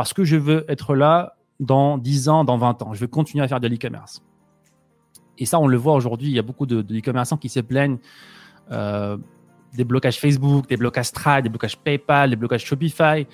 parce que je veux être là dans 10 ans, dans 20 ans. Je veux continuer à faire de l'e-commerce. Et ça, on le voit aujourd'hui. Il y a beaucoup de, e-commerçants qui se plaignent euh, des blocages Facebook, des blocages Stripe, des blocages PayPal, des blocages Shopify.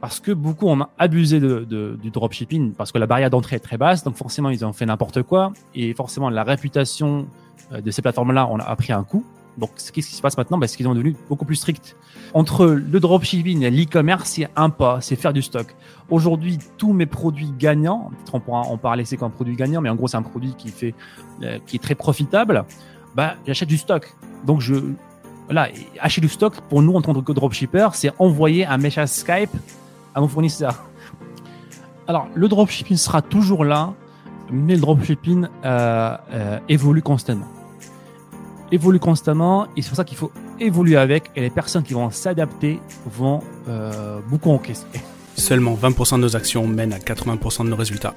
Parce que beaucoup ont abusé du dropshipping, parce que la barrière d'entrée est très basse, donc forcément ils ont fait n'importe quoi, et forcément la réputation euh, de ces plateformes-là, on a pris un coup. Donc, qu'est-ce qui se passe maintenant Parce qu'ils sont devenus beaucoup plus stricts. Entre le dropshipping et l'e-commerce, c'est un pas, c'est faire du stock. Aujourd'hui, tous mes produits gagnants, on pourra en parler, c'est un produit gagnant, mais en gros, c'est un produit qui fait, euh, qui est très profitable. Bah, j'achète du stock. Donc, je, voilà, acheter du stock pour nous en tant que dropshipper, c'est envoyer un message Skype à mon fournisseur. Alors, le dropshipping sera toujours là, mais le dropshipping euh, euh, évolue constamment évolue constamment et c'est pour ça qu'il faut évoluer avec et les personnes qui vont s'adapter vont euh, beaucoup encaisser. Seulement 20% de nos actions mènent à 80% de nos résultats.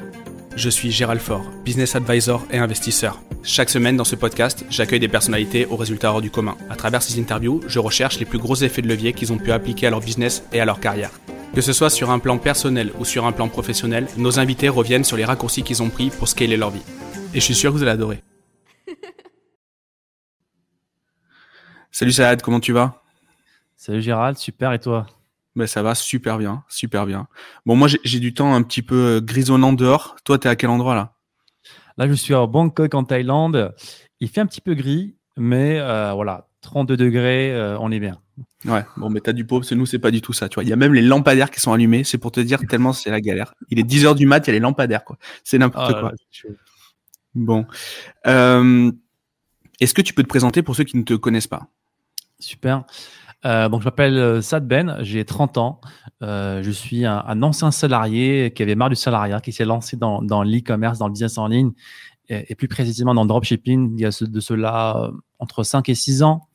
Je suis Gérald Faure, business advisor et investisseur. Chaque semaine dans ce podcast, j'accueille des personnalités aux résultats hors du commun. À travers ces interviews, je recherche les plus gros effets de levier qu'ils ont pu appliquer à leur business et à leur carrière. Que ce soit sur un plan personnel ou sur un plan professionnel, nos invités reviennent sur les raccourcis qu'ils ont pris pour scaler leur vie. Et je suis sûr que vous allez adorer. Salut Saad, comment tu vas? Salut Gérald, super et toi? Ben, Ça va super bien, super bien. Bon, moi j'ai du temps un petit peu euh, grisonnant dehors. Toi, tu es à quel endroit là? Là, je suis à Bangkok en Thaïlande. Il fait un petit peu gris, mais euh, voilà, 32 degrés, euh, on est bien. Ouais, bon, mais t'as du pauvre, parce nous, c'est pas du tout ça. Tu vois, il y a même les lampadaires qui sont allumés. C'est pour te dire tellement c'est la galère. Il est 10 heures du mat, il y a les lampadaires, quoi. C'est n'importe ah quoi. bon. Est-ce que tu peux te présenter pour ceux qui ne te connaissent pas? Super. Euh, donc, je m'appelle euh, Sad Ben, j'ai 30 ans. Euh, je suis un, ancien salarié qui avait marre du salariat, qui s'est lancé dans, l'e-commerce, dans le business en ligne, et, plus précisément dans le dropshipping, il y a de cela entre 5 et 6 ans.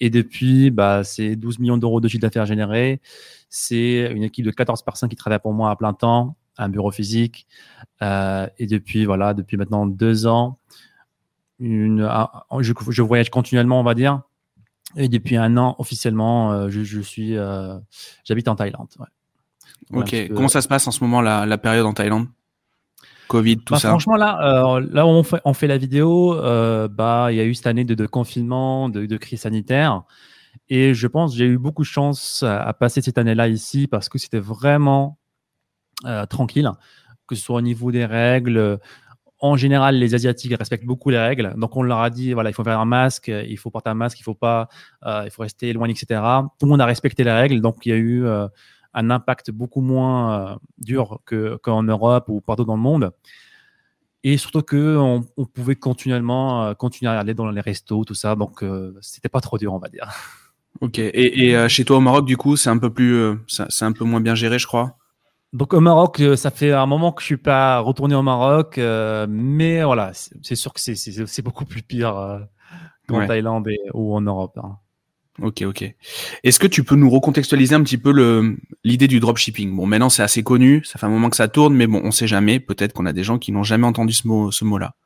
Et depuis, bah, c'est 12 millions d'euros de chiffre d'affaires généré. C'est une équipe de 14 personnes qui travaillent pour moi à plein temps, un bureau physique. et depuis, voilà, depuis maintenant deux ans, je voyage continuellement, on va dire et depuis un an, officiellement, euh, je, suis, euh, j'habite en Thaïlande. Ok. Comment ça se passe en ce moment la, la période en Thaïlande? Covid, tout bah, ça? Franchement, là, euh, là où on fait, on fait la vidéo, bah, il y a eu cette année de, de confinement, de, de, crise sanitaire, et je pense j'ai eu beaucoup de chance à, passer cette année-là ici parce que c'était vraiment tranquille, que ce soit au niveau des règles, en général, les Asiatiques respectent beaucoup les règles. Donc, on leur a dit, voilà, il faut faire un masque, il faut porter un masque, il faut pas, euh, il faut rester loin, etc. Tout le monde a respecté les règles. Donc, il y a eu euh, un impact beaucoup moins euh, dur qu'en Europe ou partout dans le monde. Et surtout que on, pouvait continuellement continuer à aller dans les restos, tout ça. Donc, c'était pas trop dur, on va dire. Ok. Et, et chez toi au Maroc, du coup, c'est un peu plus, c'est un peu moins bien géré, je crois? Donc au Maroc, euh, ça fait un moment que je suis pas retourné au Maroc, euh, mais voilà, c'est sûr que c'est beaucoup plus pire euh, qu'en Thaïlande et, ou en Europe. Hein. Ok, ok. Est-ce que tu peux nous recontextualiser un petit peu l'idée du dropshipping? Bon, maintenant c'est assez connu, ça fait un moment que ça tourne, mais bon, on sait jamais. Peut-être qu'on a des gens qui n'ont jamais entendu ce mot, ce mot-là.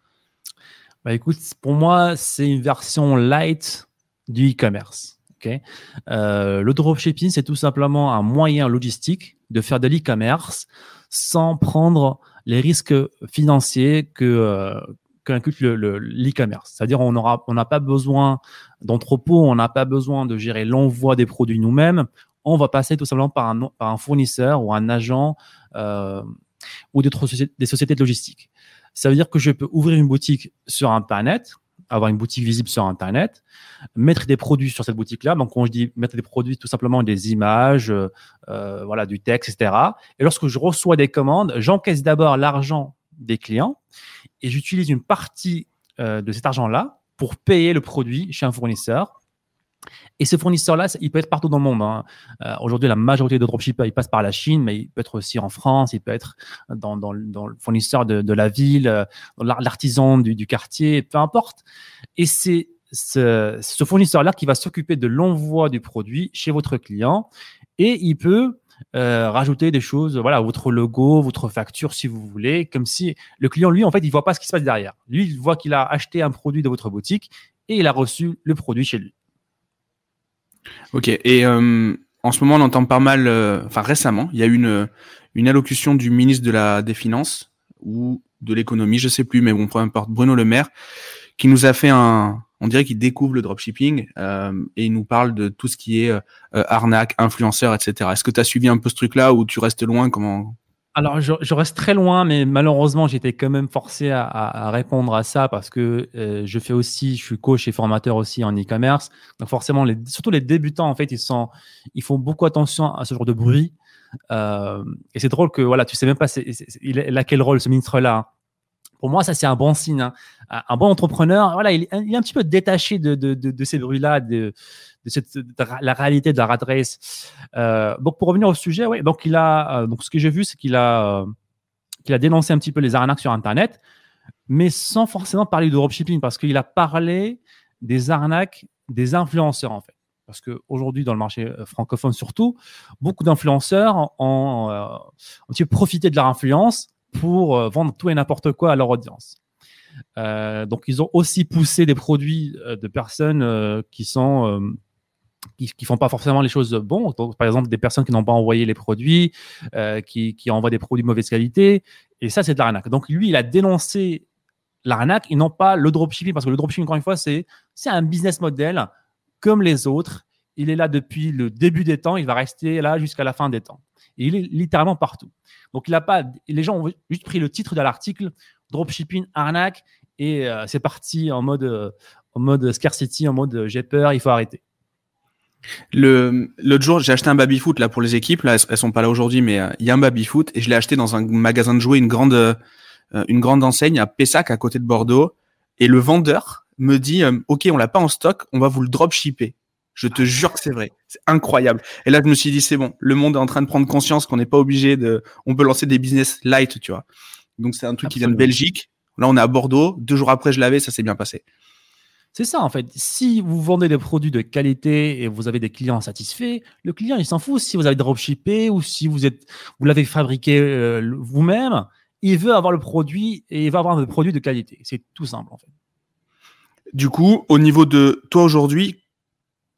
Bah écoute, pour moi, c'est une version light du e-commerce. Okay le dropshipping, c'est tout simplement un moyen logistique de faire de l'e-commerce sans prendre les risques financiers que euh, l'e-commerce. C'est-à-dire on n'a pas besoin d'entrepôt, on n'a pas besoin de gérer l'envoi des produits nous-mêmes. On va passer tout simplement par un, un fournisseur ou un agent euh, ou des, sociétés de logistique. Ça veut dire que je peux ouvrir une boutique sur Internet, avoir une boutique visible sur Internet, mettre des produits sur cette boutique-là. Donc, quand je dis mettre des produits, tout simplement des images, euh, euh, voilà, du texte, etc. Et lorsque je reçois des commandes, j'encaisse d'abord l'argent des clients et j'utilise une partie euh, de cet argent-là pour payer le produit chez un fournisseur et ce fournisseur-là, il peut être partout dans le monde. Hein. Euh, aujourd'hui, la majorité de dropshippers, il passe par la Chine, mais il peut être aussi en France, il peut être dans, le fournisseur de, la ville, euh, l'artisan du, quartier, peu importe. Et c'est ce, fournisseur-là qui va s'occuper de l'envoi du produit chez votre client et il peut euh, rajouter des choses, voilà, votre logo, votre facture si vous voulez, comme si le client, lui, en fait, il voit pas ce qui se passe derrière. Lui, il voit qu'il a acheté un produit de votre boutique et il a reçu le produit chez lui. Ok. Et euh, en ce moment, on entend pas mal. Euh, enfin, récemment, il y a eu une une allocution du ministre de la des Finances ou de l'économie, je sais plus, mais bon, peu importe, Bruno Le Maire, qui nous a fait un, on dirait qu'il découvre le dropshipping euh, et il nous parle de tout ce qui est euh, arnaque, influenceur, etc. Est-ce que tu as suivi un peu ce truc-là ou tu restes loin? Comment alors, je, reste très loin, mais malheureusement, j'étais quand même forcé à, répondre à ça parce que euh, je fais aussi, je suis coach et formateur aussi en e-commerce. Donc, forcément, les, surtout les débutants, en fait, ils sont, ils font beaucoup attention à ce genre de bruit. Euh, et c'est drôle que, voilà, tu sais même pas, il a quel rôle ce ministre-là. Pour moi, ça, c'est un bon signe. Hein. Un bon entrepreneur, voilà, il, est un petit peu détaché de, de, de, de ces bruits-là, de, de, la réalité de la rat. Euh, donc pour revenir au sujet, oui, donc il a, euh, donc ce que j'ai vu, c'est qu'il a, euh, qu'il a dénoncé un petit peu les arnaques sur Internet, mais sans forcément parler de dropshipping, parce qu'il a parlé des arnaques des influenceurs en fait. Parce qu'aujourd'hui, dans le marché francophone surtout, beaucoup d'influenceurs ont, profité de leur influence pour vendre tout et n'importe quoi à leur audience. Donc, ils ont aussi poussé des produits de personnes qui sont qui, qui font pas forcément les choses bon. par exemple, des personnes qui n'ont pas envoyé les produits, euh, qui, qui envoient des produits de mauvaise qualité. Et ça, c'est de l'arnaque. Donc, lui, il a dénoncé l'arnaque et non pas le dropshipping, parce que le dropshipping, encore une fois, c'est un business model comme les autres. Il est là depuis le début des temps, il va rester là jusqu'à la fin des temps. Et il est littéralement partout. Donc, il a pas, les gens ont juste pris le titre de l'article, dropshipping, arnaque, et euh, c'est parti en mode, euh, en mode scarcity, en mode j'ai peur, il faut arrêter. Le l'autre jour, j'ai acheté un baby foot là pour les équipes. Là, elles, sont pas là aujourd'hui, mais euh, il y a un baby foot et je l'ai acheté dans un magasin de jouets, une grande euh, une grande enseigne à Pessac à côté de Bordeaux. Et le vendeur me dit, euh, ok, on l'a pas en stock, on va vous le drop shipper. Je te jure que c'est vrai, c'est incroyable. Et là, je me suis dit, c'est bon, le monde est en train de prendre conscience qu'on n'est pas obligé de, on peut lancer des business light, tu vois. Donc c'est un truc qui vient de Belgique. Là, on est à Bordeaux. Deux jours après, je l'avais, ça s'est bien passé. C'est ça en fait. Si vous vendez des produits de qualité et vous avez des clients satisfaits, le client il s'en fout si vous avez dropshippé ou si vous êtes vous l'avez fabriqué euh, vous-même, il veut avoir le produit et il va avoir le produit de qualité. C'est tout simple en fait. Du coup, au niveau de toi aujourd'hui,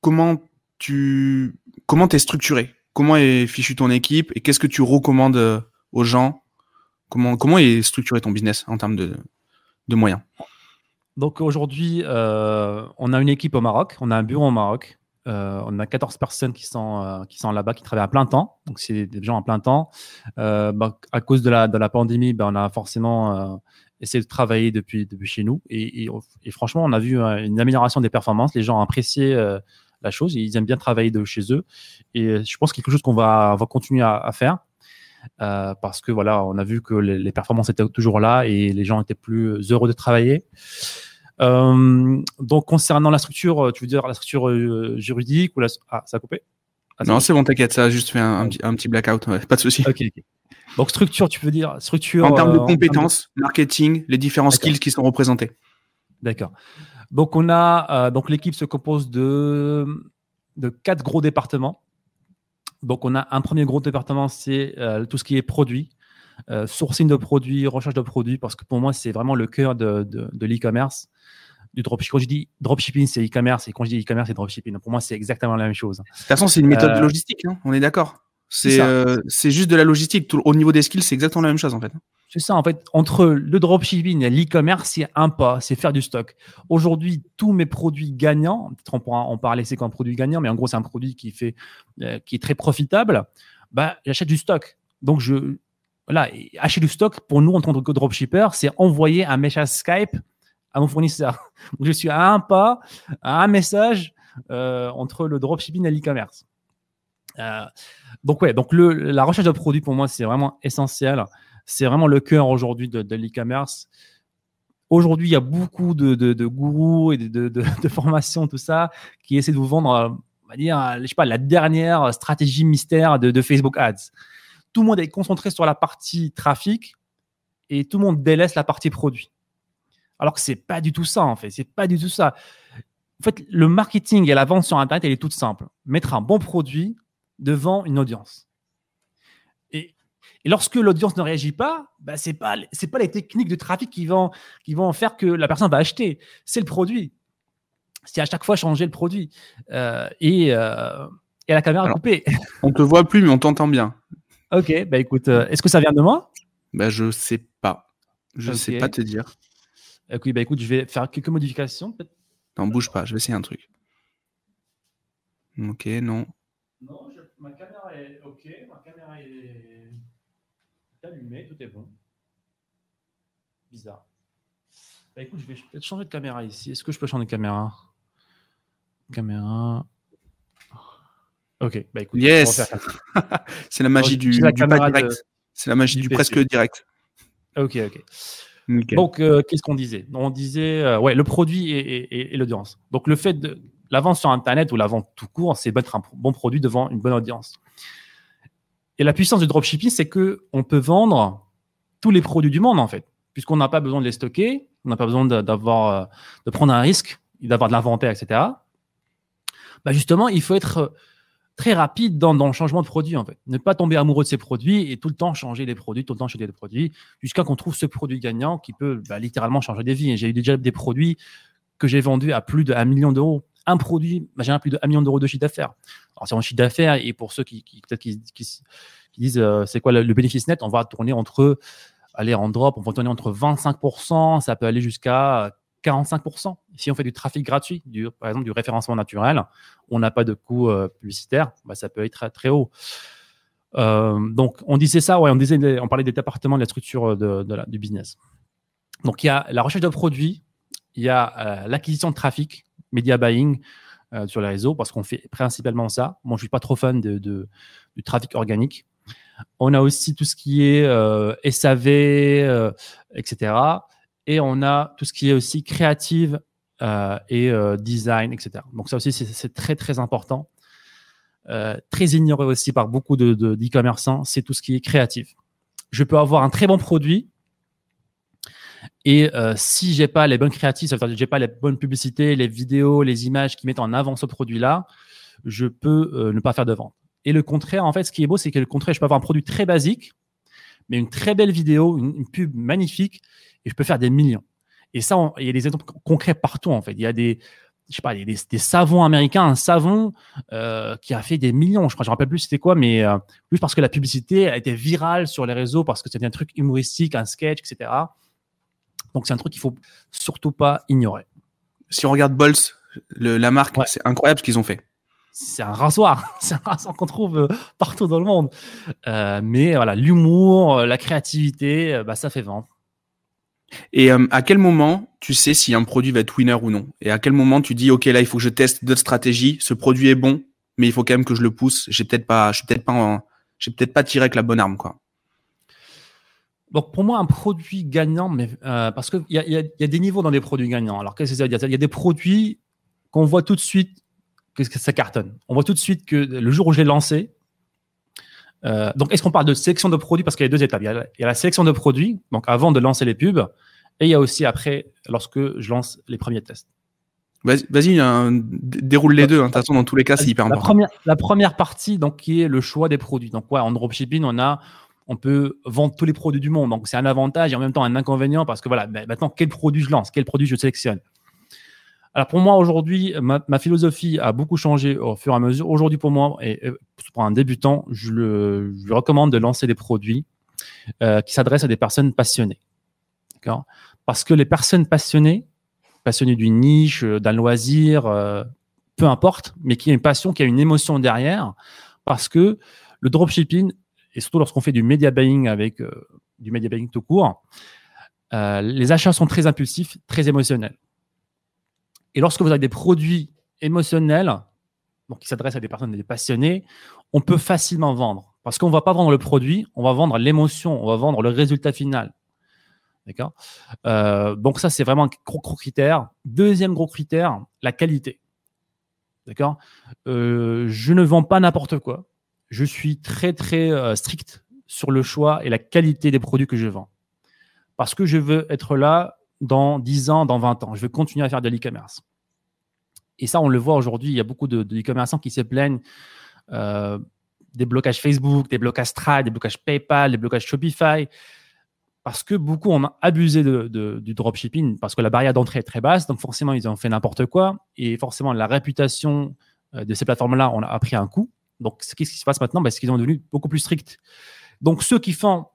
comment tu comment es structuré? Comment est fichu ton équipe et qu'est-ce que tu recommandes euh, aux gens? Comment est structuré ton business en termes de moyens? Donc aujourd'hui, euh, on a une équipe au Maroc, on a un bureau au Maroc. Euh, on a 14 personnes qui sont, euh, qui sont là-bas, qui travaillent à plein temps. Donc, c'est des gens à plein temps. Bah, à cause de la, pandémie, bah, on a forcément essayé de travailler depuis, depuis chez nous. Et, franchement, on a vu une amélioration des performances. Les gens ont apprécié la chose. Ils aiment bien travailler de chez eux. Et je pense que quelque chose qu'on va, continuer à faire. Parce que voilà, on a vu que les, les, performances étaient toujours là et les gens étaient plus heureux de travailler. Euh, donc, concernant la structure, tu veux dire la structure euh, juridique ou la... Ah, ça a coupé? Ah, Non, c'est bon, t'inquiète, ça a juste fait un, un, petit, blackout, pas de souci. Ok, Donc, structure, tu veux dire structure. En termes de euh, compétences, marketing, les différents skills qui sont représentés. D'accord. Donc, on a. donc, l'équipe se compose de, de quatre gros départements. Donc, on a un premier gros département, c'est tout ce qui est produit. sourcing de produits, recherche de produits, parce que pour moi, c'est vraiment le cœur de, de, de l'e-commerce du dropshipping. Quand je dis dropshipping, c'est e-commerce, et quand je dis e-commerce, c'est dropshipping. Pour moi, c'est exactement la même chose. De toute façon, c'est une méthode de euh, logistique, hein, on est d'accord. C'est euh, juste de la logistique. au niveau des skills, c'est exactement la même chose en fait. C'est ça, en fait, entre le dropshipping et l'e-commerce, c'est un pas, c'est faire du stock. Aujourd'hui, tous mes produits gagnants, peut-être on pourra en parler, c'est un produit gagnant, mais en gros, c'est un produit qui, fait, euh, qui est très profitable, bah, j'achète du stock. Donc, je, voilà, acheter du stock, pour nous, en tant que dropshipper, c'est envoyer un message Skype à mon fournisseur. je suis à un pas, à un message euh, entre le dropshipping et l'e-commerce. Euh, donc ouais, donc le, la recherche de produits pour moi c'est vraiment essentiel. C'est vraiment le cœur aujourd'hui de, l'e-commerce. Aujourd'hui, il y a beaucoup de, de, gourous et de, formations, tout ça, qui essaient de vous vendre, on va dire, je sais pas, la dernière stratégie mystère de, Facebook Ads. Tout le monde est concentré sur la partie trafic et tout le monde délaisse la partie produit. Alors que c'est pas du tout ça, en fait. C'est pas du tout ça. En fait, le marketing et la vente sur Internet, elle est toute simple. Mettre un bon produit devant une audience. Et, lorsque l'audience ne réagit pas, bah, pas c'est pas les techniques de trafic qui vont qui vont faire que la personne va acheter. C'est le produit. C'est à chaque fois changer le produit. Euh, et, euh, et la caméra coupée. On te voit plus, mais on t'entend bien. Ok, bah écoute, euh, est-ce que ça vient de moi? Bah je sais pas. Je sais pas te dire. Bah écoute, je vais faire quelques modifications. Non, bouge pas, je vais essayer un truc. Ok, non. Ma caméra est ok, ma caméra est allumée, tout est bon. Bizarre. Bah écoute, je vais peut-être changer de caméra ici. Est-ce que je peux changer de caméra? Caméra. Ok, bah écoute. Yes C'est la magie du, du direct. C'est la magie du, presque direct. Ok, ok. Donc, euh, qu'est-ce qu'on disait? On disait, euh, ouais, le produit et, l'audience. Donc, le fait de la vente sur Internet ou la vente tout court, c'est mettre un bon produit devant une bonne audience. Et la puissance du dropshipping, c'est que on peut vendre tous les produits du monde en fait, puisqu'on n'a pas besoin de les stocker, on n'a pas besoin d'avoir, euh, de prendre un risque, d'avoir de l'inventaire, etc. Bah justement, il faut être très rapide dans, le changement de produit, en fait. Ne pas tomber amoureux de ces produits et tout le temps changer les produits, tout le temps changer les produits, jusqu'à qu'on trouve ce produit gagnant qui peut bah, littéralement changer des vies. J'ai eu déjà des produits que j'ai vendus à plus de 1 million d'euros. Un produit, bah, plus de 1 million d'euros de chiffre d'affaires. Alors, c'est un chiffre d'affaires, et pour ceux qui, disent euh, c'est quoi le, bénéfice net, on va tourner entre, aller en drop, on va tourner entre 25%, ça peut aller jusqu'à 45%. Si on fait du trafic gratuit, par exemple du référencement naturel, on n'a pas de coût euh, publicitaire, bah, ça peut être très, très haut. Euh, donc, on disait ça, ouais, on, disait, on parlait des départements de la structure de, du business. Donc, il y a la recherche de produits, il y a euh, l'acquisition de trafic, media buying sur les réseaux, parce qu'on fait principalement ça. Moi, je suis pas trop fan de, du trafic organique. On a aussi tout ce qui est SAV, etc et on a tout ce qui est aussi créative euh, et euh, design, etc. Donc ça aussi, c'est très, très important. Euh, très ignoré aussi par beaucoup de, d'e-commerçants, c'est tout ce qui est créatif. Je peux avoir un très bon produit, et si j'ai pas les bonnes créatives, ça veut dire que j'ai pas les bonnes publicités, les vidéos, les images qui mettent en avant ce produit-là, je peux ne pas faire de vente. Et le contraire, en fait, ce qui est beau, c'est que le contraire, je peux avoir un produit très basique, mais une très belle vidéo, une pub magnifique, et je peux faire des millions. Et ça, il y a des exemples concrets partout, en fait. Il y a des, je sais pas, des, savons américains, un savon euh, qui a fait des millions. Je crois, je me rappelle plus c'était quoi, mais euh, juste parce que la publicité a été virale sur les réseaux, parce que c'était un truc humoristique, un sketch, etc. Donc c'est un truc qu'il faut surtout pas ignorer. Si on regarde Bols, la marque, c'est incroyable ce qu'ils ont fait. C'est un rasoir, c'est un rasoir qu'on trouve euh, partout dans le monde. mais voilà, l'humour, la créativité, bah, ça fait vendre. Et euh, à quel moment tu sais si un produit va être winner ou non? Et à quel moment tu dis ok là il faut que je teste d'autres stratégies, ce produit est bon, mais il faut quand même que je le pousse. J'ai peut-être pas, je suis peut-être pas, j'ai peut-être pas tiré avec la bonne arme quoi. Donc pour moi un produit gagnant, mais euh, parce qu'il y a, y, a, y a des niveaux dans les produits gagnants. Alors qu'est-ce que ça veut dire? Il y a des produits qu'on voit tout de suite que ça cartonne. On voit tout de suite que le jour où je l'ai lancé, euh, donc, est-ce qu'on parle de sélection de produits? Parce qu'il y a deux étapes. Il y a, la, sélection de produits, donc avant de lancer les pubs, et il y a aussi après, lorsque je lance les premiers tests. Vas-y, déroule les deux. Hein. De toute façon, dans tous les cas, c'est hyper important. Première, la première partie, donc, qui est le choix des produits. Donc, ouais, en dropshipping, on a, on peut vendre tous les produits du monde. Donc, c'est un avantage et en même temps un inconvénient parce que voilà, ben, maintenant, quel produit je lance, quel produit je sélectionne? Alors pour moi aujourd'hui, ma, philosophie a beaucoup changé au fur et à mesure. Aujourd'hui pour moi, et, pour un débutant, je, lui recommande de lancer des produits euh, qui s'adressent à des personnes passionnées. Parce que les personnes passionnées, passionnées d'une niche, euh, d'un loisir, euh, peu importe, mais qui a une passion, qui a une émotion derrière, parce que le dropshipping, et surtout lorsqu'on fait du media buying avec du media buying tout court, les achats sont très impulsifs, très émotionnels. Et lorsque vous avez des produits émotionnels, donc qui s'adressent à des personnes, des passionnés, on peut facilement vendre. Parce qu'on ne va pas vendre le produit, on va vendre l'émotion, on va vendre le résultat final. D'accord? Euh, Donc ça, c'est vraiment un gros, gros, critère. Deuxième gros critère, la qualité. D'accord? Euh, Je ne vends pas n'importe quoi. Je suis très, très euh, strict sur le choix et la qualité des produits que je vends. Parce que je veux être là dans 10 ans, dans 20 ans. Je veux continuer à faire de l'e-commerce. Et ça, on le voit aujourd'hui, il y a beaucoup de, e-commerçants qui se plaignent euh, des blocages Facebook, des blocages Stripe, des blocages PayPal, des blocages Shopify, parce que beaucoup ont abusé du dropshipping, parce que la barrière d'entrée est très basse, donc forcément, ils ont fait n'importe quoi, et forcément, la réputation euh, de ces plateformes-là, on a pris un coup. Donc, qu'est-ce qui se passe maintenant ben, C'est qu'ils sont devenus beaucoup plus stricts. Donc, ceux qui font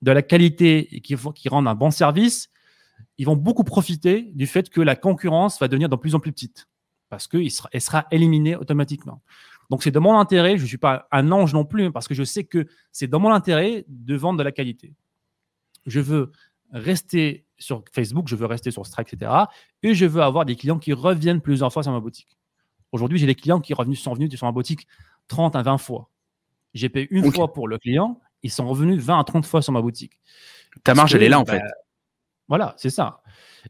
de la qualité et qui, qui rendent un bon service, ils vont beaucoup profiter du fait que la concurrence va devenir de plus en plus petite parce qu'elle sera, sera éliminée automatiquement. Donc, c'est de mon intérêt, je ne suis pas un ange non plus, parce que je sais que c'est dans mon intérêt de vendre de la qualité. Je veux rester sur Facebook, je veux rester sur Stripe, etc. Et je veux avoir des clients qui reviennent plusieurs fois sur ma boutique. Aujourd'hui, j'ai des clients qui sont venus sur ma boutique 30 à 20 fois. J'ai payé une fois pour le client, ils sont revenus 20 à 30 fois sur ma boutique. Ta marge, elle est là, en bah, fait. Voilà, c'est ça.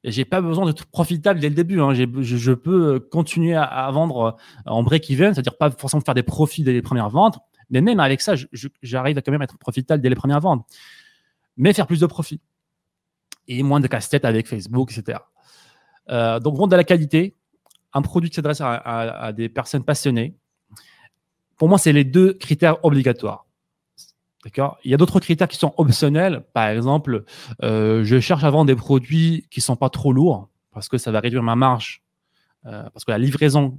Et j'ai pas besoin d'être profitable dès le début. Hein. Je, peux continuer à, vendre en break-even, c'est-à-dire pas forcément faire des profits dès les premières ventes, mais même avec ça, j'arrive à quand même être profitable dès les premières ventes, mais faire plus de profits et moins de casse-tête avec Facebook, etc. Euh, donc vendre de la qualité, un produit qui s'adresse à, des personnes passionnées. Pour moi, c'est les deux critères obligatoires. D'accord? Il y a d'autres critères qui sont optionnels. Par exemple, euh, je cherche à vendre des produits qui sont pas trop lourds parce que ça va réduire ma marge. Euh, parce que la livraison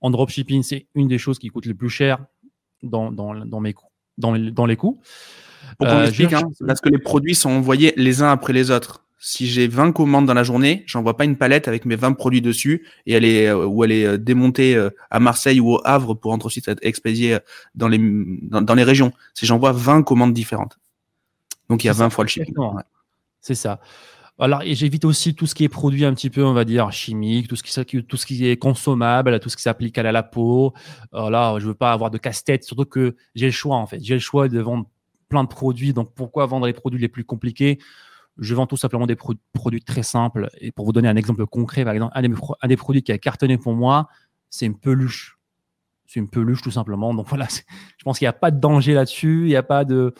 en dropshipping, c'est une des choses qui coûte le plus cher dans, dans, dans mes coûts, dans, dans les coûts. Pour qu'on euh, explique, hein, parce que les produits sont envoyés les uns après les autres si j'ai 20 commandes dans la journée, j'envoie pas une palette avec mes 20 produits dessus et elle est euh, ou elle est euh, démontée euh, à Marseille ou au Havre pour ensuite être expédiée dans les dans, les régions. C'est j'envoie 20 commandes différentes. Donc il y a 20 fois le shipping. C'est ça. Alors, et j'évite aussi tout ce qui est produit un petit peu, on va dire, chimique, tout ce qui, tout ce qui est consommable, tout ce qui s'applique à la peau. Alors là, je veux pas avoir de casse-tête, surtout que j'ai le choix, en fait. J'ai le choix de vendre plein de produits. Donc, pourquoi vendre les produits les plus compliqués? Je vends tout simplement des produits très simples. Et pour vous donner un exemple concret, par exemple, un des, produits qui a cartonné pour moi, c'est une peluche. C'est une peluche tout simplement. Donc voilà, je pense qu'il n'y a pas de danger là-dessus. Il n'y a pas de,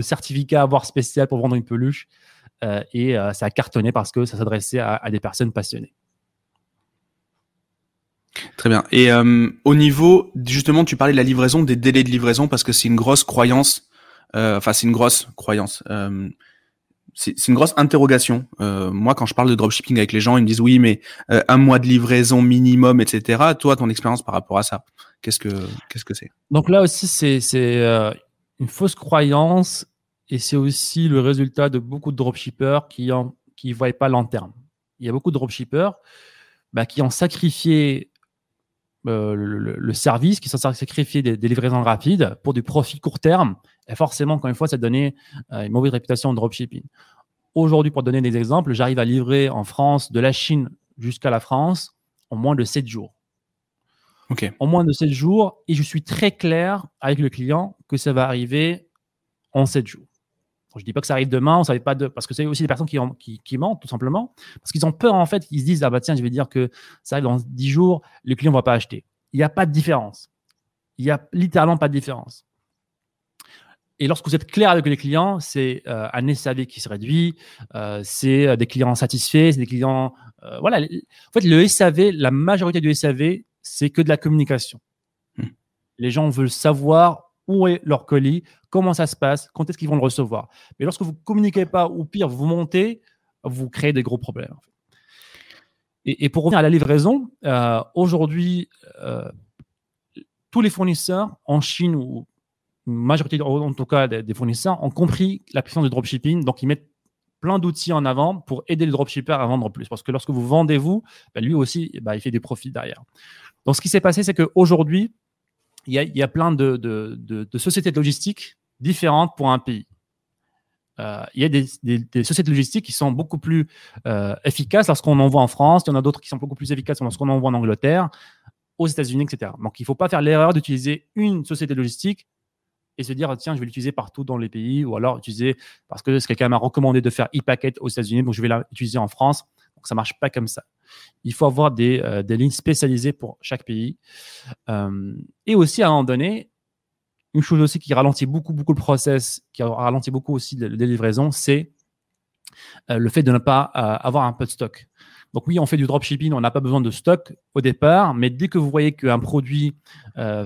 certificat à avoir spécial pour vendre une peluche. Euh, et euh, ça a cartonné parce que ça s'adressait à, des personnes passionnées. Très bien. Et euh, au niveau, justement, tu parlais de la livraison, des délais de livraison, parce que c'est une grosse croyance. Enfin, c'est une grosse croyance c'est une grosse interrogation. Euh, moi, quand je parle de dropshipping avec les gens, ils me disent oui, mais euh, un mois de livraison minimum, etc. Toi, ton expérience par rapport à ça, qu'est-ce que qu'est-ce que c'est? Donc là aussi, c'est euh, une fausse croyance et c'est aussi le résultat de beaucoup de dropshippers qui en qui voient pas long terme. Il y a beaucoup de dropshippers bah, qui ont sacrifié le, service, qui sont sacrifiés des, des, livraisons rapides pour du profit court terme et forcément, encore une fois, ça donnait euh, une mauvaise réputation en dropshipping. Aujourd'hui, pour donner des exemples, j'arrive à livrer en France de la Chine jusqu'à la France en moins de 7 jours. Ok. En moins de 7 jours, et je suis très clair avec le client que ça va arriver en 7 jours. Je ne dis pas que ça arrive demain, on savait pas de, parce que c'est aussi des personnes qui, qui, mentent tout simplement, parce qu'ils ont peur en fait, ils se disent ah bah tiens je vais dire que ça arrive dans 10 jours, le client ne va pas acheter. Il n'y a pas de différence. Il n'y a littéralement pas de différence. Et lorsque vous êtes clair avec les clients, c'est euh, un SAV qui se réduit, euh, c'est euh, des clients satisfaits, c'est des clients. voilà. En fait, le SAV, la majorité du SAV, c'est que de la communication. Hmm. Les gens veulent savoir où est leur colis, comment ça se passe, quand est-ce qu'ils vont le recevoir. Mais lorsque vous communiquez pas, ou pire, vous montez, vous créez des gros problèmes. et, et, pour revenir à la livraison, aujourd'hui, tous les fournisseurs en Chine ou majorité, en tout cas des, fournisseurs, ont compris la puissance du dropshipping. Donc, ils mettent plein d'outils en avant pour aider le dropshipper à vendre plus. Parce que lorsque vous vendez vous, ben, lui aussi, ben, il fait des profits derrière. Donc, ce qui s'est passé, c'est qu'aujourd'hui, il y a, y a plein de, de, de, sociétés de logistique différentes pour un pays. Euh, il y a des, sociétés logistiques qui sont beaucoup plus euh, efficaces lorsqu'on envoie en France. Il y en a d'autres qui sont beaucoup plus efficaces lorsqu'on envoie en Angleterre, aux États-Unis, etc. Donc, il ne faut pas faire l'erreur d'utiliser une société logistique et se dire tiens je vais l'utiliser partout dans les pays ou alors utiliser parce que quelqu'un m'a recommandé de faire e-packet aux États-Unis donc je vais l'utiliser en France. Donc ça marche pas comme ça. Il faut avoir des, euh, des lignes spécialisées pour chaque pays. Euh, et aussi à un moment donné une chose aussi qui ralentit beaucoup beaucoup le process qui ralentit beaucoup aussi les livraisons c'est euh, le fait de ne pas avoir un peu de stock. Donc oui, on fait du dropshipping, on n'a pas besoin de stock au départ, mais dès que vous voyez qu'un produit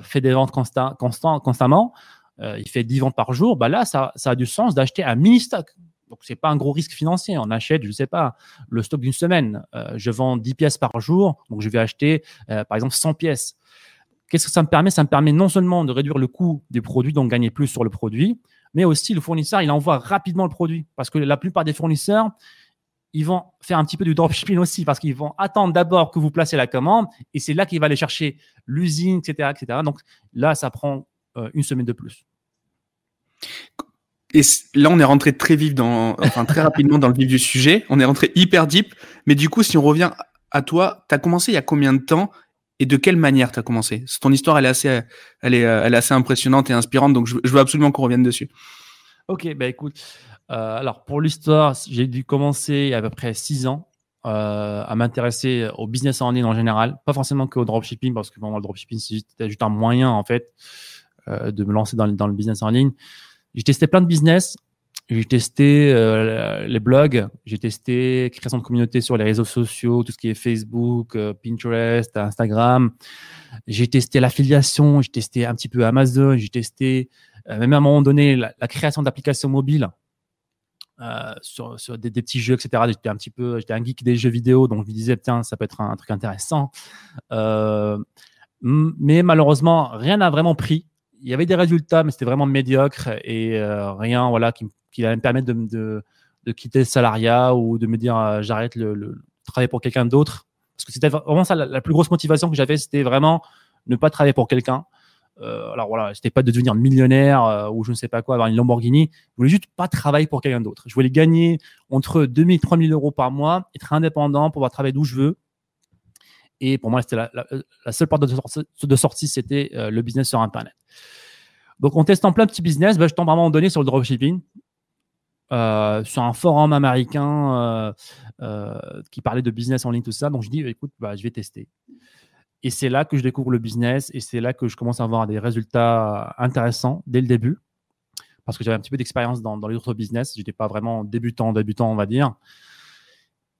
fait des ventes constamment, euh, il fait 10 ventes par jour, bah là, ça, a du sens d'acheter un mini stock. Donc, c'est pas un gros risque financier. On achète, je sais pas, le stock d'une semaine. Euh, je vends 10 pièces par jour, donc je vais acheter, euh, par exemple, 100 pièces. Qu'est-ce que ça me permet? Ça me permet non seulement de réduire le coût des produits, donc gagner plus sur le produit, mais aussi le fournisseur, il envoie rapidement le produit. Parce que la plupart des fournisseurs, ils vont faire un petit peu du dropshipping aussi, parce qu'ils vont attendre d'abord que vous placez la commande, et c'est là qu'il va aller chercher l'usine, etc., etc. Donc là, ça prend une semaine de plus. Et là, on est rentré très vif dans, enfin très rapidement dans le vif du sujet. On est rentré hyper deep. Mais du coup, si on revient à toi, tu as commencé il y a combien de temps et de quelle manière tu as commencé? Ton histoire, elle est assez, elle est, elle est assez impressionnante et inspirante. Donc, je, veux absolument qu'on revienne dessus. Ok, bah écoute. Euh, alors, pour l'histoire, j'ai dû commencer il y a à peu près six ans euh, à m'intéresser au business en ligne en général. Pas forcément que au dropshipping, parce que bon, le dropshipping, c'est juste, un moyen, en fait, de me lancer dans, le business en ligne. J'ai testé plein de business. J'ai testé euh, les blogs, j'ai testé création de communauté sur les réseaux sociaux, tout ce qui est Facebook, euh, Pinterest, Instagram. J'ai testé l'affiliation, j'ai testé un petit peu Amazon, j'ai testé euh, même à un moment donné la, création d'applications mobiles sur, des, petits jeux, etc. J'étais un petit peu, j'étais un geek des jeux vidéo, donc je me disais tiens ça peut être un truc intéressant. mais malheureusement rien n'a vraiment pris il y avait des résultats, mais c'était vraiment médiocre et euh, rien voilà, qui, qui allait me permettre de, de, quitter le salariat ou de me dire euh, j'arrête le, travailler pour quelqu'un d'autre. Parce que c'était vraiment ça, la, plus grosse motivation que j'avais, c'était vraiment ne pas travailler pour quelqu'un. Euh, alors voilà, c'était pas de devenir millionnaire ou je ne sais pas quoi, avoir une Lamborghini. Je voulais juste pas travailler pour quelqu'un d'autre. Je voulais gagner entre 2000 et 3000 euros par mois, être indépendant, pouvoir travailler d'où je veux. Et pour moi, c'était la, seule porte de sortie c'était le business sur Internet. Donc, en plein de petits business, bah, je tombe à un moment donné sur le dropshipping, euh, sur un forum américain euh, euh, qui parlait de business en ligne, tout ça. Donc, je dis, écoute, bah, je vais tester. Et c'est là que je découvre le business et c'est là que je commence à avoir des résultats intéressants dès le début. Parce que j'avais un petit peu d'expérience dans, les autres business. Je n'étais pas vraiment débutant, débutant, on va dire.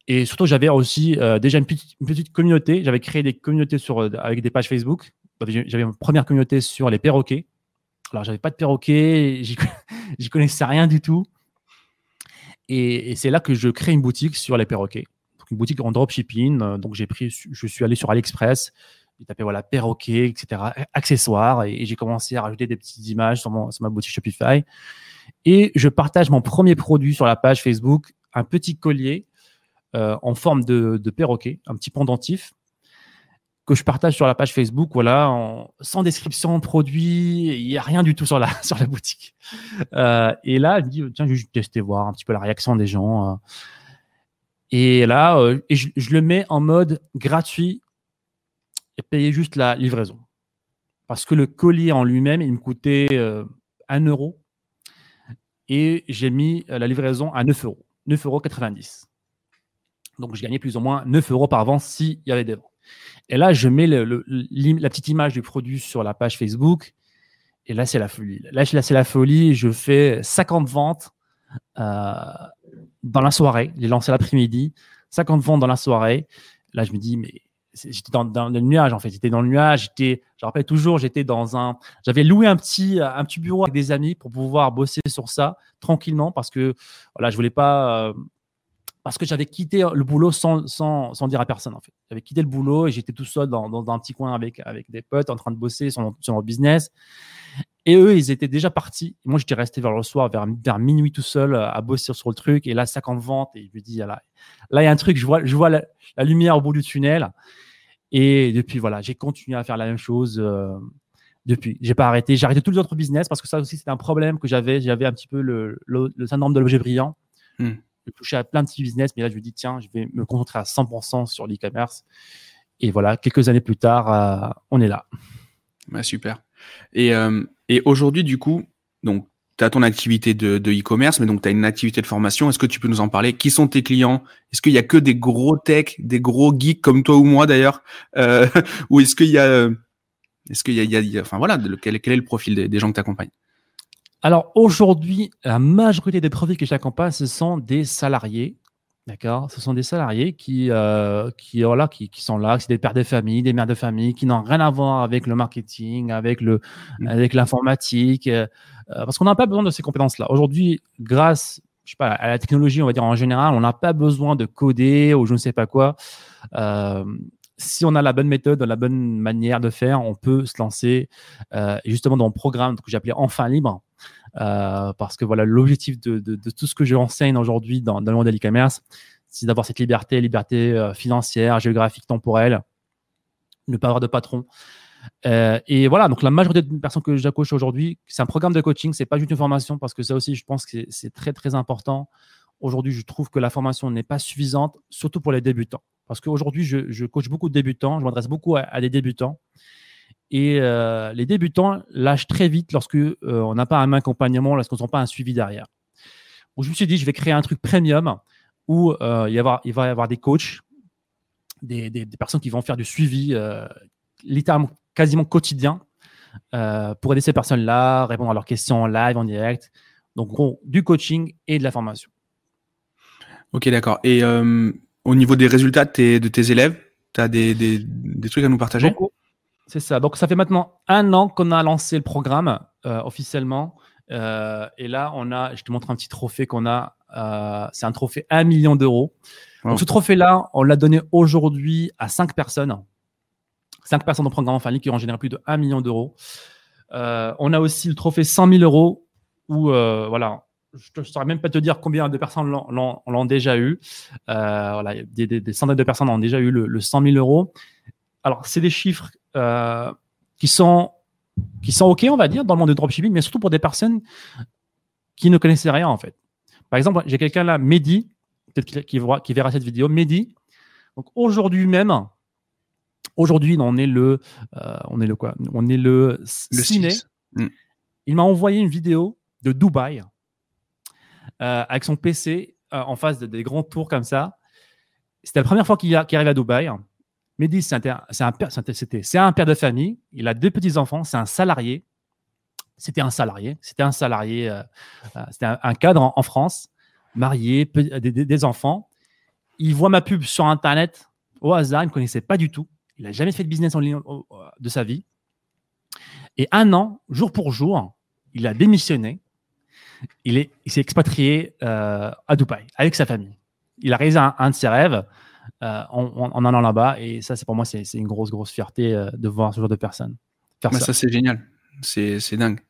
Et surtout, j'avais aussi déjà une petite, une petite communauté. J'avais créé des communautés sur, avec des pages Facebook. J'avais une première communauté sur les perroquets. Alors, j'avais pas de perroquet, j'y connaissais rien du tout. Et, c'est là que je crée une boutique sur les perroquets. Une boutique en dropshipping. Donc, j'ai pris, je suis allé sur AliExpress, j'ai tapé voilà perroquet, etc., accessoires, et, j'ai commencé à rajouter des petites images sur ma boutique Shopify. Et je partage mon premier produit sur la page Facebook, un petit collier euh, en forme de, de perroquet, un petit pendentif que je partage sur la page Facebook, voilà, sans description de produit, il n'y a rien du tout sur la, sur la boutique. Euh, et là, je me dis, tiens, je vais juste tester, voir un petit peu la réaction des gens. Euh. Et là, euh, je, le mets en mode gratuit et payer juste la livraison. Parce que le colis en lui-même, il me coûtait 1 euro. Et j'ai mis la livraison à 9 euros. 9,90 euros. Donc, je gagnais plus ou moins 9 euros par vente s'il y avait des ventes. Et là, je mets la petite image du produit sur la page Facebook. Et là, c'est la folie. Là, c'est la folie. Je fais 50 ventes euh, dans la soirée. J'ai lancé l'après-midi. 50 ventes dans la soirée. Là, je me dis, mais j'étais dans, dans, le nuage en fait. J'étais dans le nuage. J'étais, je rappelle toujours, j'étais dans un. J'avais loué un petit, un petit bureau avec des amis pour pouvoir bosser sur ça tranquillement parce que voilà, je voulais pas. Euh, parce que j'avais quitté le boulot sans, sans, sans, dire à personne en fait. J'avais quitté le boulot et j'étais tout seul dans, dans, un petit coin avec, avec des potes en train de bosser sur, sur leur business. Et eux, ils étaient déjà partis. Moi, j'étais resté vers le soir, vers, vers minuit tout seul à bosser sur le truc. Et là, ça en vente. Et je me dis, là, là, il y a un truc, je vois, je vois la, lumière au bout du tunnel. Et depuis, voilà, j'ai continué à faire la même chose. Euh, depuis, j'ai pas arrêté. J'ai arrêté tous les autres business parce que ça aussi, c'était un problème que j'avais. J'avais un petit peu le, le, syndrome de l'objet brillant. Hmm je touchais à plein de petits business, mais là, je me dis, tiens, je vais me concentrer à 100% sur l'e-commerce. Et voilà, quelques années plus tard, euh, on est là. Bah, super. Et, euh, et aujourd'hui, du coup, donc, tu as ton activité de e-commerce, mais donc tu as une activité de formation. Est-ce que tu peux nous en parler? Qui sont tes clients? Est-ce qu'il y a que des gros tech, des gros geeks comme toi ou moi d'ailleurs? Euh, Ou est-ce qu'il y a. Est-ce qu'il y, y a, Enfin voilà, quel, quel est le profil des, des gens que tu accompagnes alors aujourd'hui, la majorité des profils que j'accompagne, ce sont des salariés. D'accord? Ce sont des salariés qui, euh, qui, voilà, qui, qui sont là, c'est des pères de famille, des mères de famille, qui n'ont rien à voir avec le marketing, avec le, mmh. avec l'informatique, euh, euh, parce qu'on n'a pas besoin de ces compétences-là. Aujourd'hui, grâce, je sais pas, à la technologie, on va dire en général, on n'a pas besoin de coder ou je ne sais pas quoi. Euh, si on a la bonne méthode, la bonne manière de faire, on peut se lancer euh, justement dans le programme que appelé Enfin Libre. Euh, parce que voilà, l'objectif de, tout ce que je enseigne aujourd'hui dans, le monde de l'e-commerce, c'est d'avoir cette liberté, liberté euh, financière, géographique, temporelle, ne pas avoir de patron. et voilà, donc la majorité des personnes que j'accouche aujourd'hui, c'est un programme de coaching, c'est pas juste une formation, parce que ça aussi, je pense que c'est très très important. Aujourd'hui, je trouve que la formation n'est pas suffisante, surtout pour les débutants. Parce qu'aujourd'hui, je, coach beaucoup de débutants, je m'adresse beaucoup à, des débutants. Et euh, les débutants lâchent très vite lorsque euh, on n'a pas un accompagnement, lorsqu'on n'a pas un suivi derrière. Je me suis dit, je vais créer un truc premium où euh, il, va y avoir des coachs, des, personnes qui vont faire du suivi littéralement quasiment quotidien pour aider ces personnes-là, répondre à leurs questions en live, en direct. Donc, du coaching et de la formation. Ok, d'accord. Et au niveau des résultats de tes, élèves, tu as des, trucs à nous partager? C'est ça. Donc, ça fait maintenant un an qu'on a lancé le programme euh, officiellement. Euh, et là, on a, je te montre un petit trophée qu'on a. Euh, c'est un trophée 1 million d'euros. Donc, ce trophée-là, on l'a donné aujourd'hui à 5 personnes. 5 personnes dans le programme Enfin qui ont généré plus de 1 million d'euros. on a aussi le trophée 100 000 euros où, voilà, je ne saurais même pas te dire combien de personnes l'ont déjà eu. Euh, voilà, des, centaines de personnes ont déjà eu le, 100 000 euros. Alors, c'est des chiffres euh, qui, sont, qui sont OK, on va dire, dans le monde du dropshipping, mais surtout pour des personnes qui ne connaissaient rien, en fait. Par exemple, j'ai quelqu'un là, Mehdi, peut-être qui, qui verra cette vidéo. Mehdi, donc aujourd'hui même, aujourd'hui, on est le, euh, on est le quoi? On est le, le ciné. Mm. Il m'a envoyé une vidéo de Dubaï euh, avec son PC euh, en face de, des grands tours comme ça. C'était la première fois qu'il arrive à Dubaï. Mehdi, c'est un, un, un, père de famille. Il a deux petits-enfants. C'est un salarié. C'était un salarié. C'était un salarié. Euh, c'était un, cadre en, France, marié, des, enfants. Il voit ma pub sur Internet au hasard. Il ne connaissait pas du tout. Il n'a jamais fait de business en ligne de sa vie. Et un an, jour pour jour, il a démissionné il s'est expatrié euh, à Dubaï avec sa famille. Il a réalisé un, de ses rêves euh, en, allant là-bas. Et ça, c'est pour moi, c'est une grosse, grosse fierté euh, de voir ce genre de personnes faire ça. c'est génial. C'est dingue.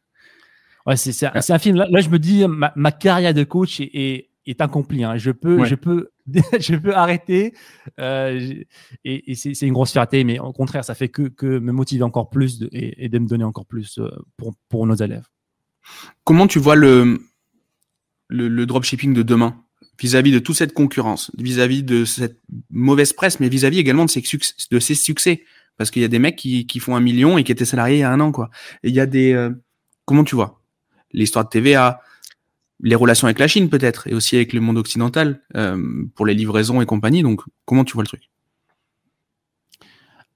Ouais, c'est un, film. Là, je me dis, ma, carrière de coach est, est, incomplie. Hein. Je, peux, je, peux, je peux arrêter. et, c'est une grosse fierté. Mais au contraire, ça fait que, que me motiver encore plus et, de me donner encore plus pour, pour nos élèves. Comment tu vois le, le, dropshipping de demain vis-à-vis de toute cette concurrence, vis-à-vis de cette mauvaise presse, mais vis-à-vis également de ses, succès? Parce qu'il y a des mecs qui, font un million et qui étaient salariés il y a un an. quoi. Euh, comment tu vois L'histoire de TVA, les relations avec la Chine peut-être, et aussi avec le monde occidental, euh, pour les livraisons et compagnie. Donc, comment tu vois le truc?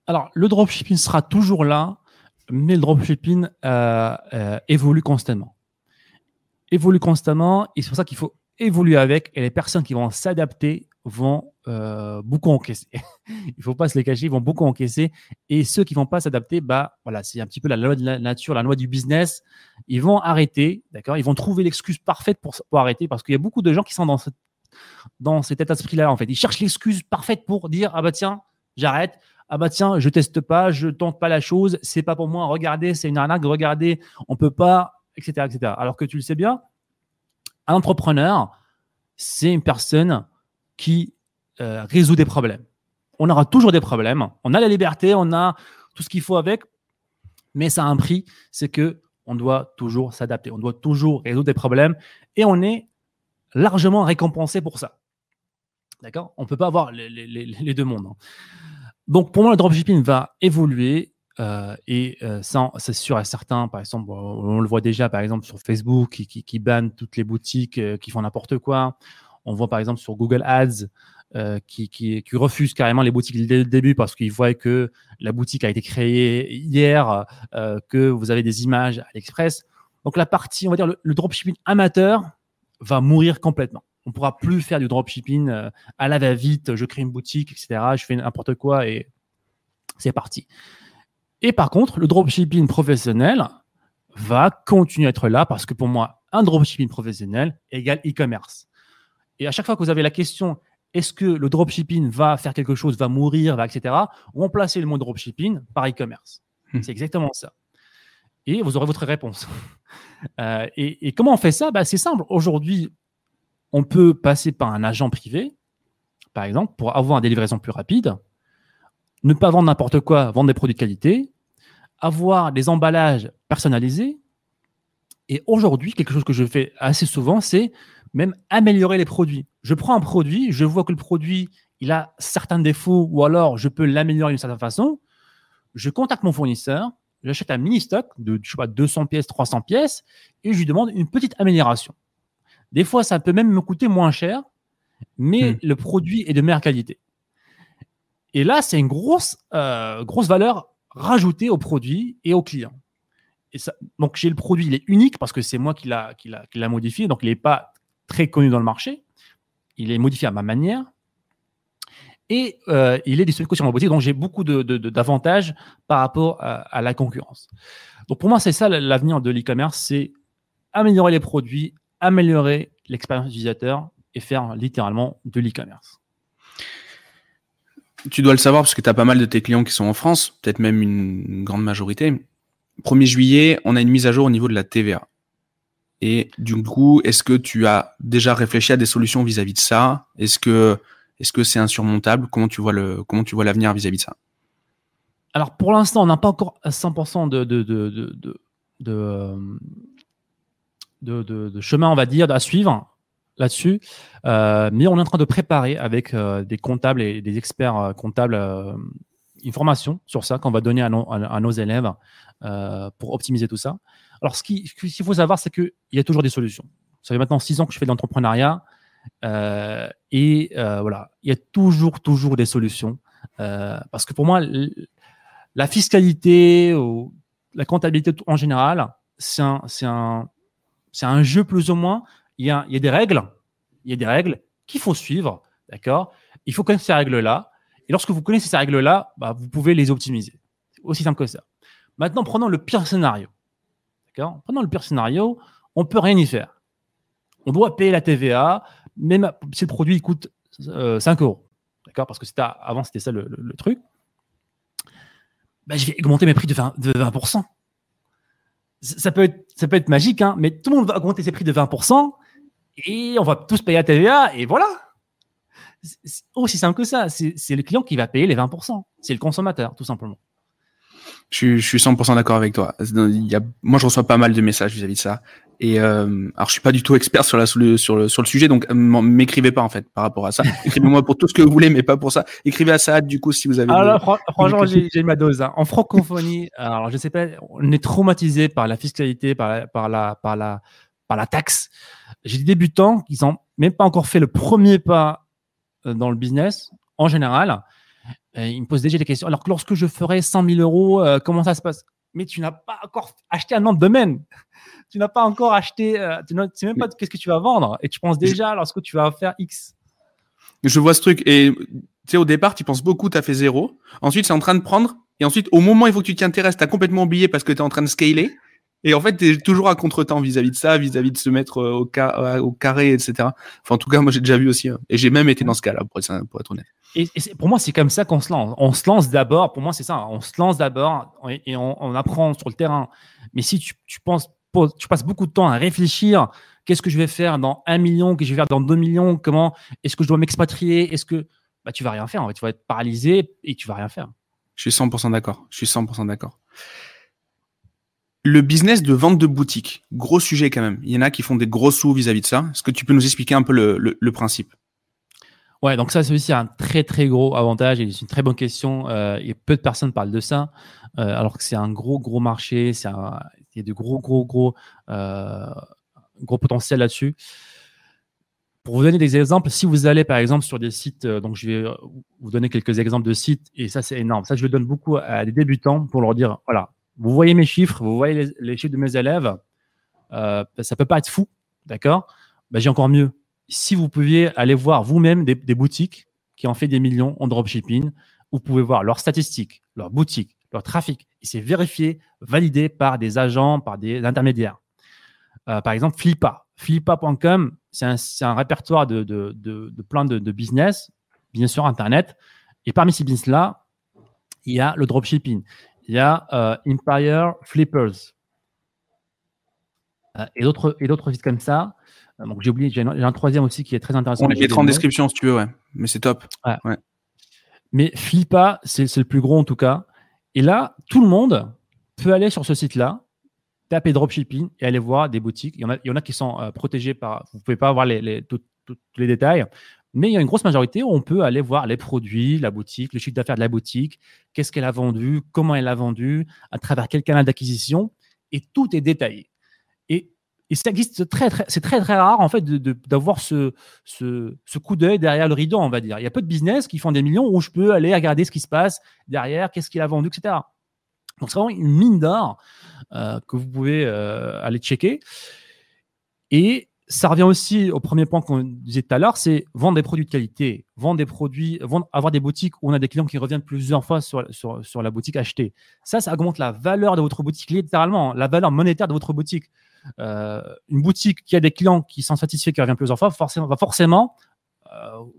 Alors, le dropshipping sera toujours là mais le dropshipping euh, euh, évolue constamment. Évolue constamment et c'est pour ça qu'il faut évoluer avec et les personnes qui vont s'adapter vont euh, beaucoup encaisser. Il ne faut pas se les cacher, ils vont beaucoup encaisser et ceux qui ne vont pas s'adapter, bah voilà, c'est un petit peu la loi de la nature, la loi du business. Ils vont arrêter, d'accord Ils vont trouver l'excuse parfaite pour, arrêter parce qu'il y a beaucoup de gens qui sont dans, dans cet état d'esprit-là en fait. Ils cherchent l'excuse parfaite pour dire ah bah tiens, j'arrête ah bah tiens, je teste pas, je tente pas la chose, c'est pas pour moi, regardez, c'est une arnaque, regardez, on peut pas, etc., etc. Alors que tu le sais bien, un entrepreneur, c'est une personne qui euh, résout des problèmes. On aura toujours des problèmes, on a la liberté, on a tout ce qu'il faut avec, mais ça a un prix, c'est que on doit toujours s'adapter, on doit toujours résoudre des problèmes et on est largement récompensé pour ça. D'accord? On ne peut pas avoir les, deux mondes. Hein. Donc, pour moi, le dropshipping va évoluer. Euh, et euh, ça, c'est sûr et certain. Par exemple, on le voit déjà, par exemple, sur Facebook, qui, qui, bannent toutes les boutiques euh, qui font n'importe quoi. On voit, par exemple, sur Google Ads, qui, qui, qui refuse carrément les boutiques dès le début parce qu'ils voient que la boutique a été créée hier, que vous avez des images à l'Express. Donc, la partie, on va dire, le dropshipping amateur va mourir complètement. On pourra plus faire du dropshipping euh, à la va-vite, je crée une boutique, etc. Je fais n'importe quoi et c'est parti. Et par contre, le dropshipping professionnel va continuer à être là parce que pour moi, un dropshipping professionnel égale e-commerce. Et à chaque fois que vous avez la question, est-ce que le dropshipping va faire quelque chose, va mourir, va, etc. Remplacer le mot dropshipping par e-commerce. Hmm. C'est exactement ça. Et vous aurez votre réponse. Euh, et, comment on fait ça? Bah, C'est simple. Aujourd'hui, on peut passer par un agent privé, par exemple, pour avoir une livraison plus rapide, ne pas vendre n'importe quoi, vendre des produits de qualité, avoir des emballages personnalisés. Et aujourd'hui, quelque chose que je fais assez souvent, c'est même améliorer les produits. Je prends un produit, je vois que le produit, il a certains défauts ou alors je peux l'améliorer d'une certaine façon. Je contacte mon fournisseur, j'achète un mini stock de je sais pas, 200 pièces, 300 pièces et je lui demande une petite amélioration. Des fois, ça peut même me coûter moins cher, mais hmm. le produit est de meilleure qualité. Et là, c'est une grosse, euh, grosse valeur rajoutée au produit et au client. Et ça, donc, j'ai le produit, il est unique parce que c'est moi qui l'a modifié, donc il n'est pas très connu dans le marché. Il est modifié à ma manière. Et euh, il est distribué sur ma boutique. Donc, j'ai beaucoup d'avantages de, par rapport à, la concurrence. Donc, pour moi, c'est ça l'avenir de l'e-commerce c'est améliorer les produits, améliorer l'expérience utilisateur et faire littéralement de l'e-commerce. Tu dois le savoir parce que tu as pas mal de tes clients qui sont en France, peut-être même une grande majorité. 1er juillet, on a une mise à jour au niveau de la TVA. Et du coup, est-ce que tu as déjà réfléchi à des solutions vis-à-vis de ça? Est-ce que est-ce que c'est insurmontable? Comment tu vois le comment tu vois l'avenir vis-à-vis de ça? Alors pour l'instant, on n'a pas encore à 100% de de, de, de, chemin, on va dire, à suivre là-dessus. Euh, mais on est en train de préparer avec euh, des comptables et des experts euh, comptables une formation sur ça qu'on va donner à, à nos élèves pour optimiser tout ça. Alors, ce qu'il faut savoir, c'est qu'il y a toujours des solutions. Ça fait maintenant six ans que je fais de l'entrepreneuriat. Euh, et euh, voilà, il y a toujours, toujours des solutions. Euh, parce que pour moi, la fiscalité ou la comptabilité en général, c'est un, un, un, jeu plus ou moins. Il y, a, des règles. Il y a des règles qu'il faut suivre. D'accord? Il faut connaître ces règles-là. Et lorsque vous connaissez ces règles-là, bah, vous pouvez les optimiser. Aussi simple que ça. Maintenant, prenons le pire scénario. Pendant le pire scénario, on peut rien y faire. On doit payer la TVA, même si le produit coûte 5 euh, euros. D'accord? Parce que c'était, avant, c'était ça le, truc. Ben, je vais augmenter mes prix de 20%. De 20%. Ça, peut être, magique, hein, mais tout le monde va augmenter ses prix de 20% et on va tous payer la TVA et voilà. C'est aussi simple que ça. C'est le client qui va payer les 20%. C'est le consommateur, tout simplement. Je, je suis 100% d'accord avec toi. Il y a, moi, je reçois pas mal de messages vis-à-vis de ça. Et euh, alors, je suis pas du tout expert sur, la, sur, le, sur, le, sur le sujet, donc euh, m'écrivez pas en fait par rapport à ça. Écrivez-moi pour tout ce que vous voulez, mais pas pour ça. Écrivez à Saad du coup si vous avez. Alors franchement, j'ai ma dose. Hein. En francophonie, alors je sais pas, on est traumatisé par la fiscalité, par la, par la, par la, par la taxe. J'ai des débutants qui n'ont même pas encore fait le premier pas euh, dans le business en général il me pose déjà des questions. Alors que lorsque je ferai 100 000 euros, euh, comment ça se passe? Mais tu n'as pas encore acheté un nom de domaine. tu n'as pas encore acheté, euh, tu ne sais même pas qu'est-ce que tu vas vendre. Et tu penses déjà lorsque tu vas faire X. Je vois ce truc. Et tu sais, au départ, tu penses beaucoup, tu as fait zéro. Ensuite, c'est en train de prendre. Et ensuite, au moment où il faut que tu t'y intéresses, tu as complètement oublié parce que tu es en train de scaler. Et en fait, tu es toujours à contre-temps vis-à-vis de ça, vis-à-vis de se mettre au, au carré, etc. Enfin, en tout cas, moi, j'ai déjà vu aussi. Hein. Et j'ai même été dans ce cas-là, pour pour être honnête. Et, pour moi, c'est comme ça qu'on se lance. On se lance d'abord, pour moi, c'est ça. On se lance d'abord et, on, apprend sur le terrain. Mais si tu, penses, tu passes beaucoup de temps à réfléchir, qu'est-ce que je vais faire dans un million, qu'est-ce que je vais faire dans deux millions, comment est-ce que je dois m'expatrier, est-ce que bah, tu vas rien faire. En fait, tu vas être paralysé et tu vas rien faire. Je suis 100% d'accord. Je suis 100% d'accord. Le business de vente de boutique, gros sujet quand même. Il y en a qui font des gros sous vis-à-vis de ça. Est-ce que tu peux nous expliquer un peu le principe? Ouais, donc ça, c'est aussi un très, très gros avantage et c'est une très bonne question. Euh, et peu de personnes parlent de ça, euh, alors que c'est un gros, gros marché, il y a de gros, gros, gros, euh, gros potentiel là-dessus. Pour vous donner des exemples, si vous allez par exemple sur des sites, donc je vais vous donner quelques exemples de sites, et ça c'est énorme. Ça, je le donne beaucoup à des débutants pour leur dire, voilà, vous voyez mes chiffres, vous voyez les, chiffres de mes élèves, ça peut pas être fou, d'accord? Ben, J'ai encore mieux si vous pouviez aller voir vous-même des, boutiques qui ont fait des millions en dropshipping, vous pouvez voir leurs statistiques, leurs boutiques, leur trafic. Et c'est vérifié, validé par des agents, par des intermédiaires. Euh, par exemple, Flippa. Flippa.com, c'est un, répertoire de, de, plein de, business, business sur Internet. Et parmi ces business-là, il y a le dropshipping. Il y a euh, Empire Flippers. Euh, et d'autres et d'autres sites comme ça. Euh, donc j'ai oublié, j'ai un, troisième aussi qui est très intéressant. On les mettra en description si tu veux, ouais. Mais c'est top. Ouais. Mais Flippa, c'est le plus gros en tout cas. Et là, tout le monde peut aller sur ce site-là, taper dropshipping et aller voir des boutiques. Il y en a, il y en a qui sont euh, protégés par. Vous ne pouvez pas avoir les, tous les détails, mais il y a une grosse majorité où on peut aller voir les produits, la boutique, le chiffre d'affaires de la boutique, qu'est-ce qu'elle a vendu, comment elle a vendu, à travers quel canal d'acquisition, et tout est détaillé. Et, ça existe très, c'est très, très rare en fait d'avoir ce, coup d'œil derrière le rideau, on va dire. Il y a peu de business qui font des millions où je peux aller regarder ce qui se passe derrière, qu'est-ce qu'il a vendu, etc. Donc c'est vraiment une mine d'or euh, que vous pouvez euh, aller checker. Et ça revient aussi au premier point qu'on disait tout à l'heure, c'est vendre des produits de qualité, vendre des produits, vendre, avoir des boutiques où on a des clients qui reviennent plusieurs fois sur, sur, sur, la boutique achetée. Ça, ça augmente la valeur de votre boutique, littéralement, la valeur monétaire de votre boutique. Euh, une boutique qui a des clients qui sont satisfaits, qui reviennent plusieurs fois, va forcément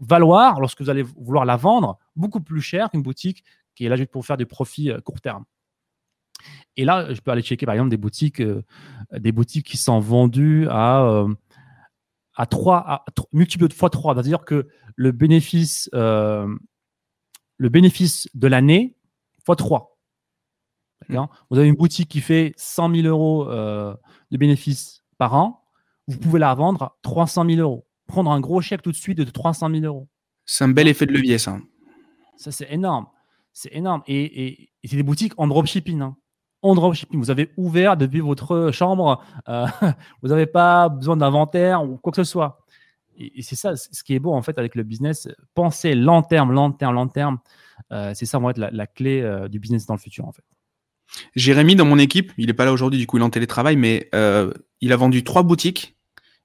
valoir, lorsque vous allez vouloir la vendre, beaucoup plus cher qu'une boutique qui est là juste pour faire du profit court terme. Et là, je peux aller checker par exemple des boutiques, euh, des boutiques qui sont vendues à, euh, à 3, à, multiplié de fois 3. C'est-à-dire que le bénéfice, euh, le bénéfice de l'année fois 3. Mmh. Vous avez une boutique qui fait 100 000 euros de bénéfices par an. Vous pouvez la vendre à 300 000 euros. Prendre un gros chèque tout de suite de 300 000 euros. C'est un bel effet de levier, ça. Ça, c'est énorme. C'est énorme. Et, c'est des boutiques en dropshipping. Hein en dropshipping. Vous avez ouvert depuis votre chambre. Euh, vous n'avez pas besoin d'inventaire ou quoi que ce soit. Et, c'est ça, ce qui est beau en fait avec le business. Pensez long terme, long terme, long terme. Euh, c'est ça, va être la, clé euh, du business dans le futur en fait. Jérémy, dans mon équipe, il n'est pas là aujourd'hui, du coup, il est en télétravail, mais il a vendu trois boutiques.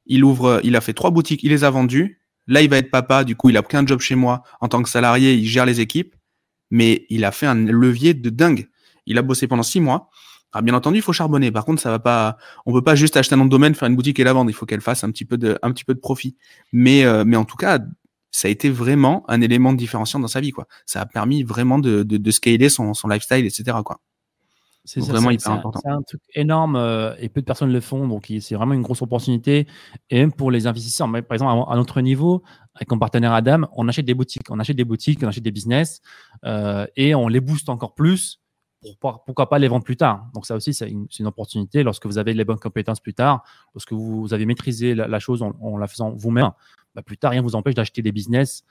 Il ouvre, il a fait trois boutiques, il les a vendues. Là, il va être papa, du coup, il a pris un job chez moi en tant que salarié, il gère les équipes, mais il a fait un levier de dingue. Il a bossé pendant six mois. Ah, bien entendu, il faut charbonner. Par contre, ça va pas. On peut pas juste acheter un nom de domaine, faire une boutique et la vendre. Il faut qu'elle fasse un petit peu de, un petit peu de profit. Mais, euh, mais en tout cas, ça a été vraiment un élément de différenciation dans sa vie, quoi. Ça a permis vraiment de, de, de scaler son, son lifestyle, etc., quoi. C'est vraiment hyper important. C'est un truc énorme euh, et peu de personnes le font, donc c'est vraiment une grosse opportunité. Et même pour les investisseurs, par exemple, à, notre niveau, avec mon partenaire Adam, on achète des boutiques, on achète des boutiques, on achète des business euh, et on les booste encore plus pourquoi pas les vendre plus tard. Donc ça aussi, c'est une, opportunité lorsque vous avez les bonnes compétences plus tard, lorsque vous, avez maîtrisé la, chose en, la faisant vous-même, bah, plus tard, rien ne vous empêche d'acheter des business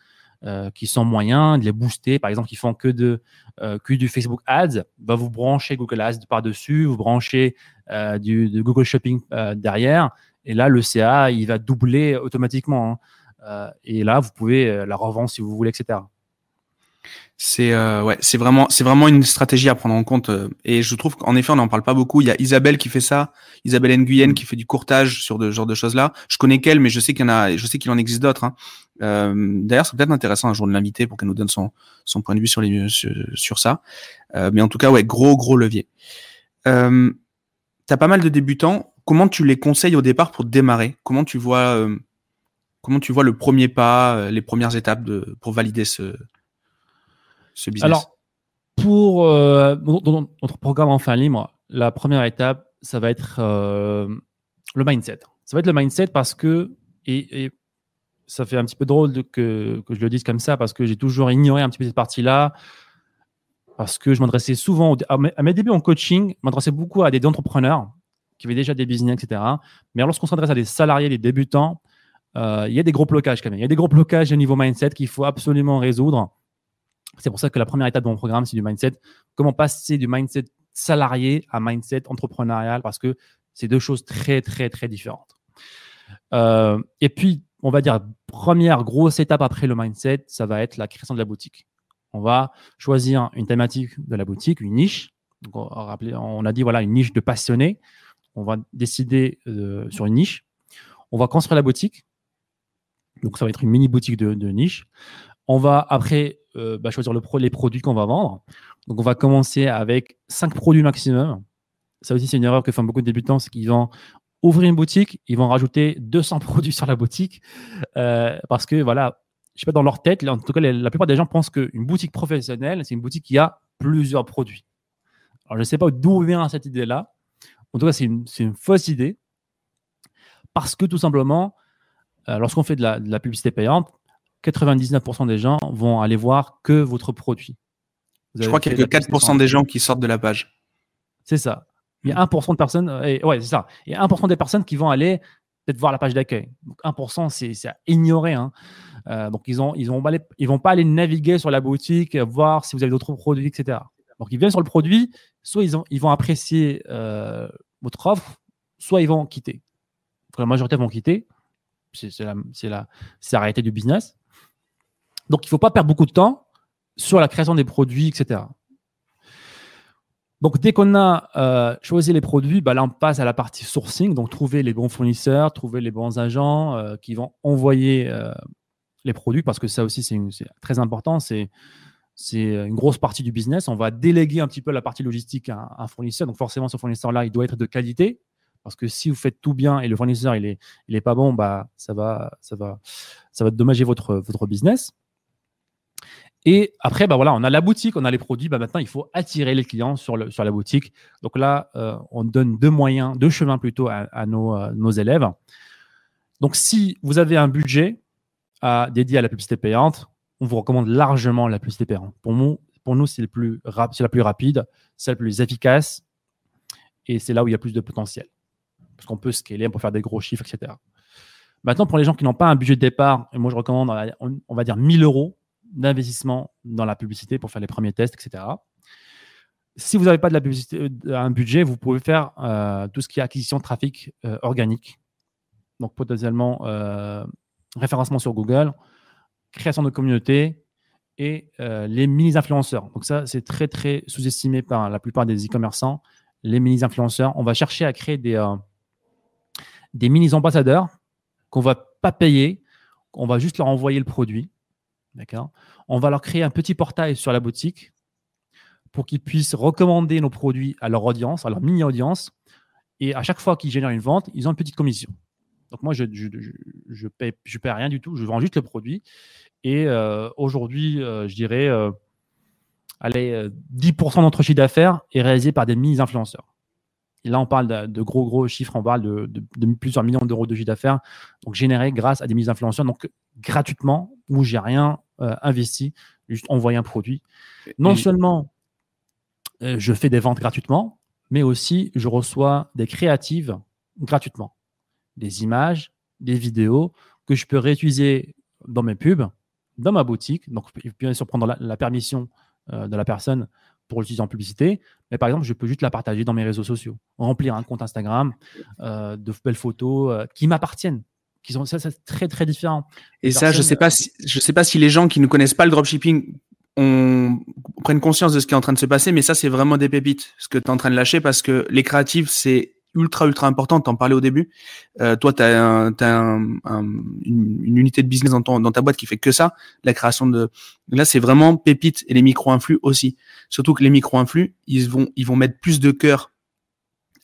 euh, qui sont moyens, de les booster. Par exemple, qui font que, de, euh, que du Facebook Ads, bah, vous branchez Google Ads par-dessus, vous branchez euh, du, Google Shopping derrière, et là, le CA, il va doubler automatiquement. Hein. et là, vous pouvez la revendre si vous voulez, etc c'est euh, ouais, c'est vraiment c'est vraiment une stratégie à prendre en compte euh, et je trouve qu'en effet on n'en parle pas beaucoup. Il y a Isabelle qui fait ça, Isabelle Nguyen qui fait du courtage sur de genre de choses là. Je connais qu'elle, mais je sais qu'il y en a, je sais qu'il en existe d'autres. Hein. Euh, D'ailleurs, c'est peut-être intéressant un jour de l'inviter pour qu'elle nous donne son son point de vue sur les sur, sur ça. Euh, mais en tout cas, ouais, gros gros levier. Euh, T'as pas mal de débutants. Comment tu les conseilles au départ pour démarrer? Comment tu vois euh, comment tu vois le premier pas, les premières étapes de pour valider ce alors, pour euh, notre programme enfin libre, la première étape, ça va être euh, le mindset. Ça va être le mindset parce que, et, ça fait un petit peu drôle que, je le dise comme ça, parce que j'ai toujours ignoré un petit peu cette partie-là, parce que je m'adressais souvent, à mes, débuts en coaching, je m'adressais beaucoup à des entrepreneurs qui avaient déjà des business, etc. Mais lorsqu'on s'adresse à des salariés, des débutants, euh, il y a des gros blocages quand même. Il y a des gros blocages au niveau mindset qu'il faut absolument résoudre. C'est pour ça que la première étape de mon programme, c'est du mindset. Comment passer du mindset salarié à mindset entrepreneurial? Parce que c'est deux choses très, très, très différentes. Euh, et puis, on va dire, première grosse étape après le mindset, ça va être la création de la boutique. On va choisir une thématique de la boutique, une niche. On, a dit, voilà, une niche de passionnés. On va décider euh, sur une niche. On va construire la boutique. Donc, ça va être une mini boutique de niche. On va après euh, bah, choisir le les produits qu'on va vendre. Donc, on va commencer avec cinq produits maximum. Ça aussi, c'est une erreur que font beaucoup de débutants, c'est qu'ils vendent ouvrir une boutique, ils vont rajouter 200 produits sur la boutique euh, parce que voilà, je sais pas dans leur tête, en tout cas la plupart des gens pensent qu'une boutique professionnelle, c'est une boutique qui a plusieurs produits. Alors je ne sais pas d'où vient cette idée-là. En tout cas, c'est une, une, fausse idée parce que tout simplement, euh, lorsqu'on fait de la, publicité payante, 99% des gens vont aller voir que votre produit. je crois qu'il y a que 4% des gens qui sortent de la page. C'est ça. Il y a 1% de personnes, et, ouais, c'est ça. Il y a 1% des personnes qui vont aller peut-être voir la page d'accueil. Donc 1%, c'est à ignorer. Hein. Euh, donc ils ont, ils ont, ils vont pas aller naviguer sur la boutique, voir si vous avez d'autres produits, etc. Donc ils viennent sur le produit, soit ils, ont, ils vont apprécier euh, votre offre, soit ils vont quitter. la majorité vont quitter. C'est la, la, la réalité du business. Donc il ne faut pas perdre beaucoup de temps sur la création des produits, etc. Donc, dès qu'on a euh, choisi les produits, bah, là, on passe à la partie sourcing. Donc, trouver les bons fournisseurs, trouver les bons agents euh, qui vont envoyer euh, les produits, parce que ça aussi, c'est très important. C'est une grosse partie du business. On va déléguer un petit peu la partie logistique à, un fournisseur. Donc, forcément, ce fournisseur-là, il doit être de qualité. Parce que si vous faites tout bien et le fournisseur, il est, il est pas bon, bah, ça va, ça va, ça va dommager votre business. Et après, bah voilà, on a la boutique, on a les produits. Bah maintenant, il faut attirer les clients sur, la boutique. Donc là, euh, on donne deux moyens, deux chemins plutôt à, nos, euh, nos, élèves. Donc, si vous avez un budget dédié à la publicité payante, on vous recommande largement la publicité payante. Pour nous, pour nous c'est, la plus rapide, c'est la plus efficace et c'est là où il y a plus de potentiel. Parce qu'on peut scaler, on peut faire des gros chiffres, etc. Maintenant, pour les gens qui n'ont pas un budget de départ, et moi je recommande, on va dire 1000 euros d'investissement dans la publicité pour faire les premiers tests, etc. Si vous n'avez pas de la publicité, euh, un budget, vous pouvez faire euh, tout ce qui est acquisition de trafic euh, organique. Donc potentiellement référencement sur Google, création de communauté et les mini-influenceurs. Donc ça, c'est très très sous-estimé par la plupart des e-commerçants. Les mini-influenceurs, on va chercher à créer des, des mini-ambassadeurs qu'on ne va pas payer, on va juste leur envoyer le produit On va leur créer un petit portail sur la boutique pour qu'ils puissent recommander nos produits à leur audience, à leur mini-audience. Et à chaque fois qu'ils génèrent une vente, ils ont une petite commission. Donc moi, je ne je paie rien du tout, je vends juste le produit. Et euh, aujourd'hui, euh, je dirais, euh, allez, 10% de notre chiffre d'affaires est réalisé par des mini-influenceurs. Et là, on parle de, gros, gros chiffres, on parle de, de plusieurs millions d'euros de chiffre d'affaires, donc générés grâce à des mini-influenceurs, donc gratuitement, où j'ai rien euh, investi, juste envoyer un produit. Non seulement euh, je fais des ventes gratuitement, mais aussi je reçois des créatives gratuitement. Des images, des vidéos que je peux réutiliser dans mes pubs, dans ma boutique. Donc, bien sûr, prendre la, permission euh, de la personne pour l'utiliser en publicité. Mais par exemple, je peux juste la partager dans mes réseaux sociaux, remplir un compte Instagram, de belles photos qui m'appartiennent qui sont ça, c'est très très différent. Et ça, je sais pas si, je sais pas si les gens qui ne connaissent pas le dropshipping on prennent conscience de ce qui est en train de se passer, mais ça, c'est vraiment des pépites, ce que tu es en train de lâcher, parce que les créatifs, c'est ultra, ultra important. Tu en parlais au début. Euh, toi, tu as, un, un, une, une, unité de business dans, ton, dans ta boîte qui fait que ça, la création de... Là, c'est vraiment pépite et les micro-influx aussi. Surtout que les micro-influx, ils vont, ils vont mettre plus de cœur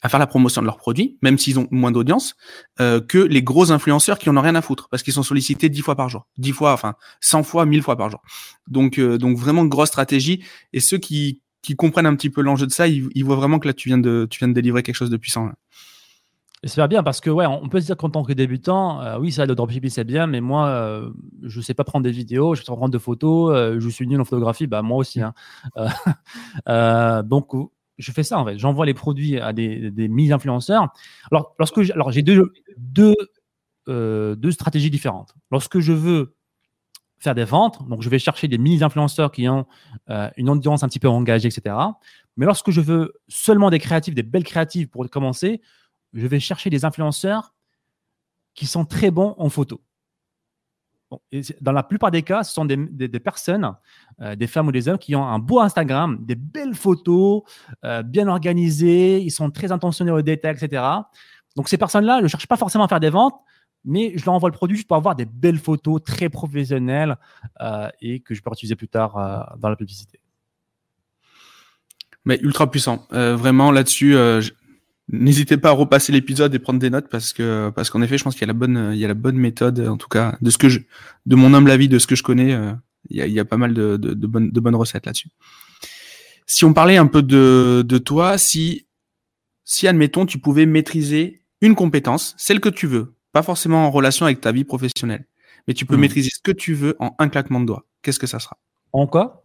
à faire la promotion de leurs produits, même s'ils ont moins d'audience, euh, que les gros influenceurs qui en ont rien à foutre, parce qu'ils sont sollicités dix fois par jour, dix fois, enfin cent fois, mille fois par jour. Donc, euh, donc vraiment grosse stratégie. Et ceux qui, qui comprennent un petit peu l'enjeu de ça, ils, voient vraiment que là tu viens de, tu viens de délivrer quelque chose de puissant. C'est bien parce que ouais, on peut se dire qu'en tant que débutant, euh, oui, ça, le dropshipping c'est bien, mais moi, euh, je sais pas prendre des vidéos, je sais pas prendre de photos, euh, je suis nul en photographie, bah moi aussi. Hein. donc je fais ça en fait. J'envoie les produits à des, des mini-influenceurs. Alors, lorsque j'ai, deux, deux, deux stratégies différentes. Lorsque je veux faire des ventes, donc je vais chercher des mini-influenceurs qui ont euh, une audience un petit peu engagée, etc. Mais lorsque je veux seulement des créatifs, des belles créatives pour commencer, je vais chercher des influenceurs qui sont très bons en photo dans la plupart des cas, ce sont des, personnes, euh, des femmes ou des hommes qui ont un beau Instagram, des belles photos, euh, bien organisées, ils sont très intentionnés au détail, etc. Donc ces personnes-là ne cherchent pas forcément à faire des ventes, mais je leur envoie le produit juste pour avoir des belles photos très professionnelles euh, et que je peux utiliser plus tard dans la publicité. Mais ultra puissant. vraiment là-dessus, N'hésitez pas à repasser l'épisode et prendre des notes parce que parce qu'en effet, je pense qu'il y a la bonne il y a la bonne méthode en tout cas de ce que je de mon humble avis de ce que je connais, euh, il, y a, il y a pas mal de, de, de bonnes de bonnes recettes là-dessus. Si on parlait un peu de de toi, si si admettons tu pouvais maîtriser une compétence, celle que tu veux, pas forcément en relation avec ta vie professionnelle, mais tu peux Hmm. maîtriser ce que tu veux en un claquement de doigts. Qu'est-ce que ça sera? En quoi?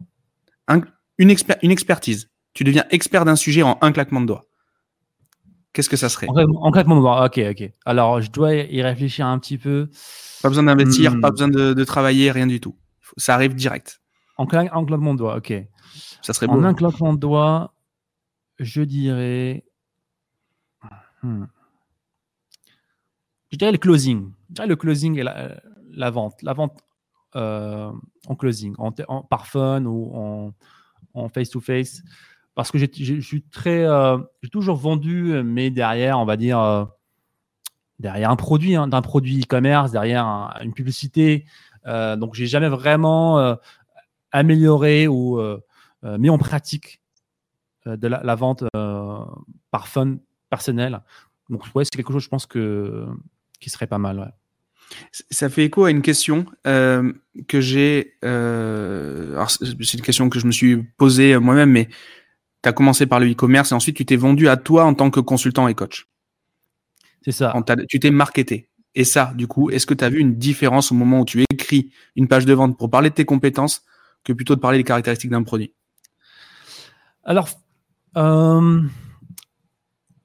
Un- une, exper- une expertise. Tu deviens expert d'un sujet en un claquement de doigts. Qu'est-ce que ça serait? En, claquement- en claquement de doigts. Ok, ok. Alors, je dois y réfléchir un petit peu. Pas besoin d'investir, Hmm. pas besoin de, de travailler, rien du tout. Ça arrive direct. En, cla- en claquement de doigts, ok. Ça serait beau. En un claquement de doigts, je dirais. Hmm. Je dirais le closing. Je dirais le closing et la, vente. La vente euh, en closing, en, par phone ou en, face-to-face. Parce que euh, j'ai toujours vendu, mais derrière, on va dire. euh, derrière un produit, hein, d'un produit e-commerce, derrière un- une publicité. Donc, j'ai jamais vraiment amélioré ou mis en pratique de la, vente par fun personnel. Donc, ouais, c'est quelque chose, je pense, que, qui serait pas mal. ouais. Ça fait écho à une question euh, que j'ai. euh, alors, c'est une question que je me suis posée moi-même, mais tu as commencé par le e-commerce et ensuite tu t'es vendu à toi en tant que consultant et coach. C'est ça. Tu t'es marketé. Et ça, du coup, est-ce que tu as vu une différence au moment où tu écris une page de vente pour parler de tes compétences que plutôt de parler des caractéristiques d'un produit? Alors, euh,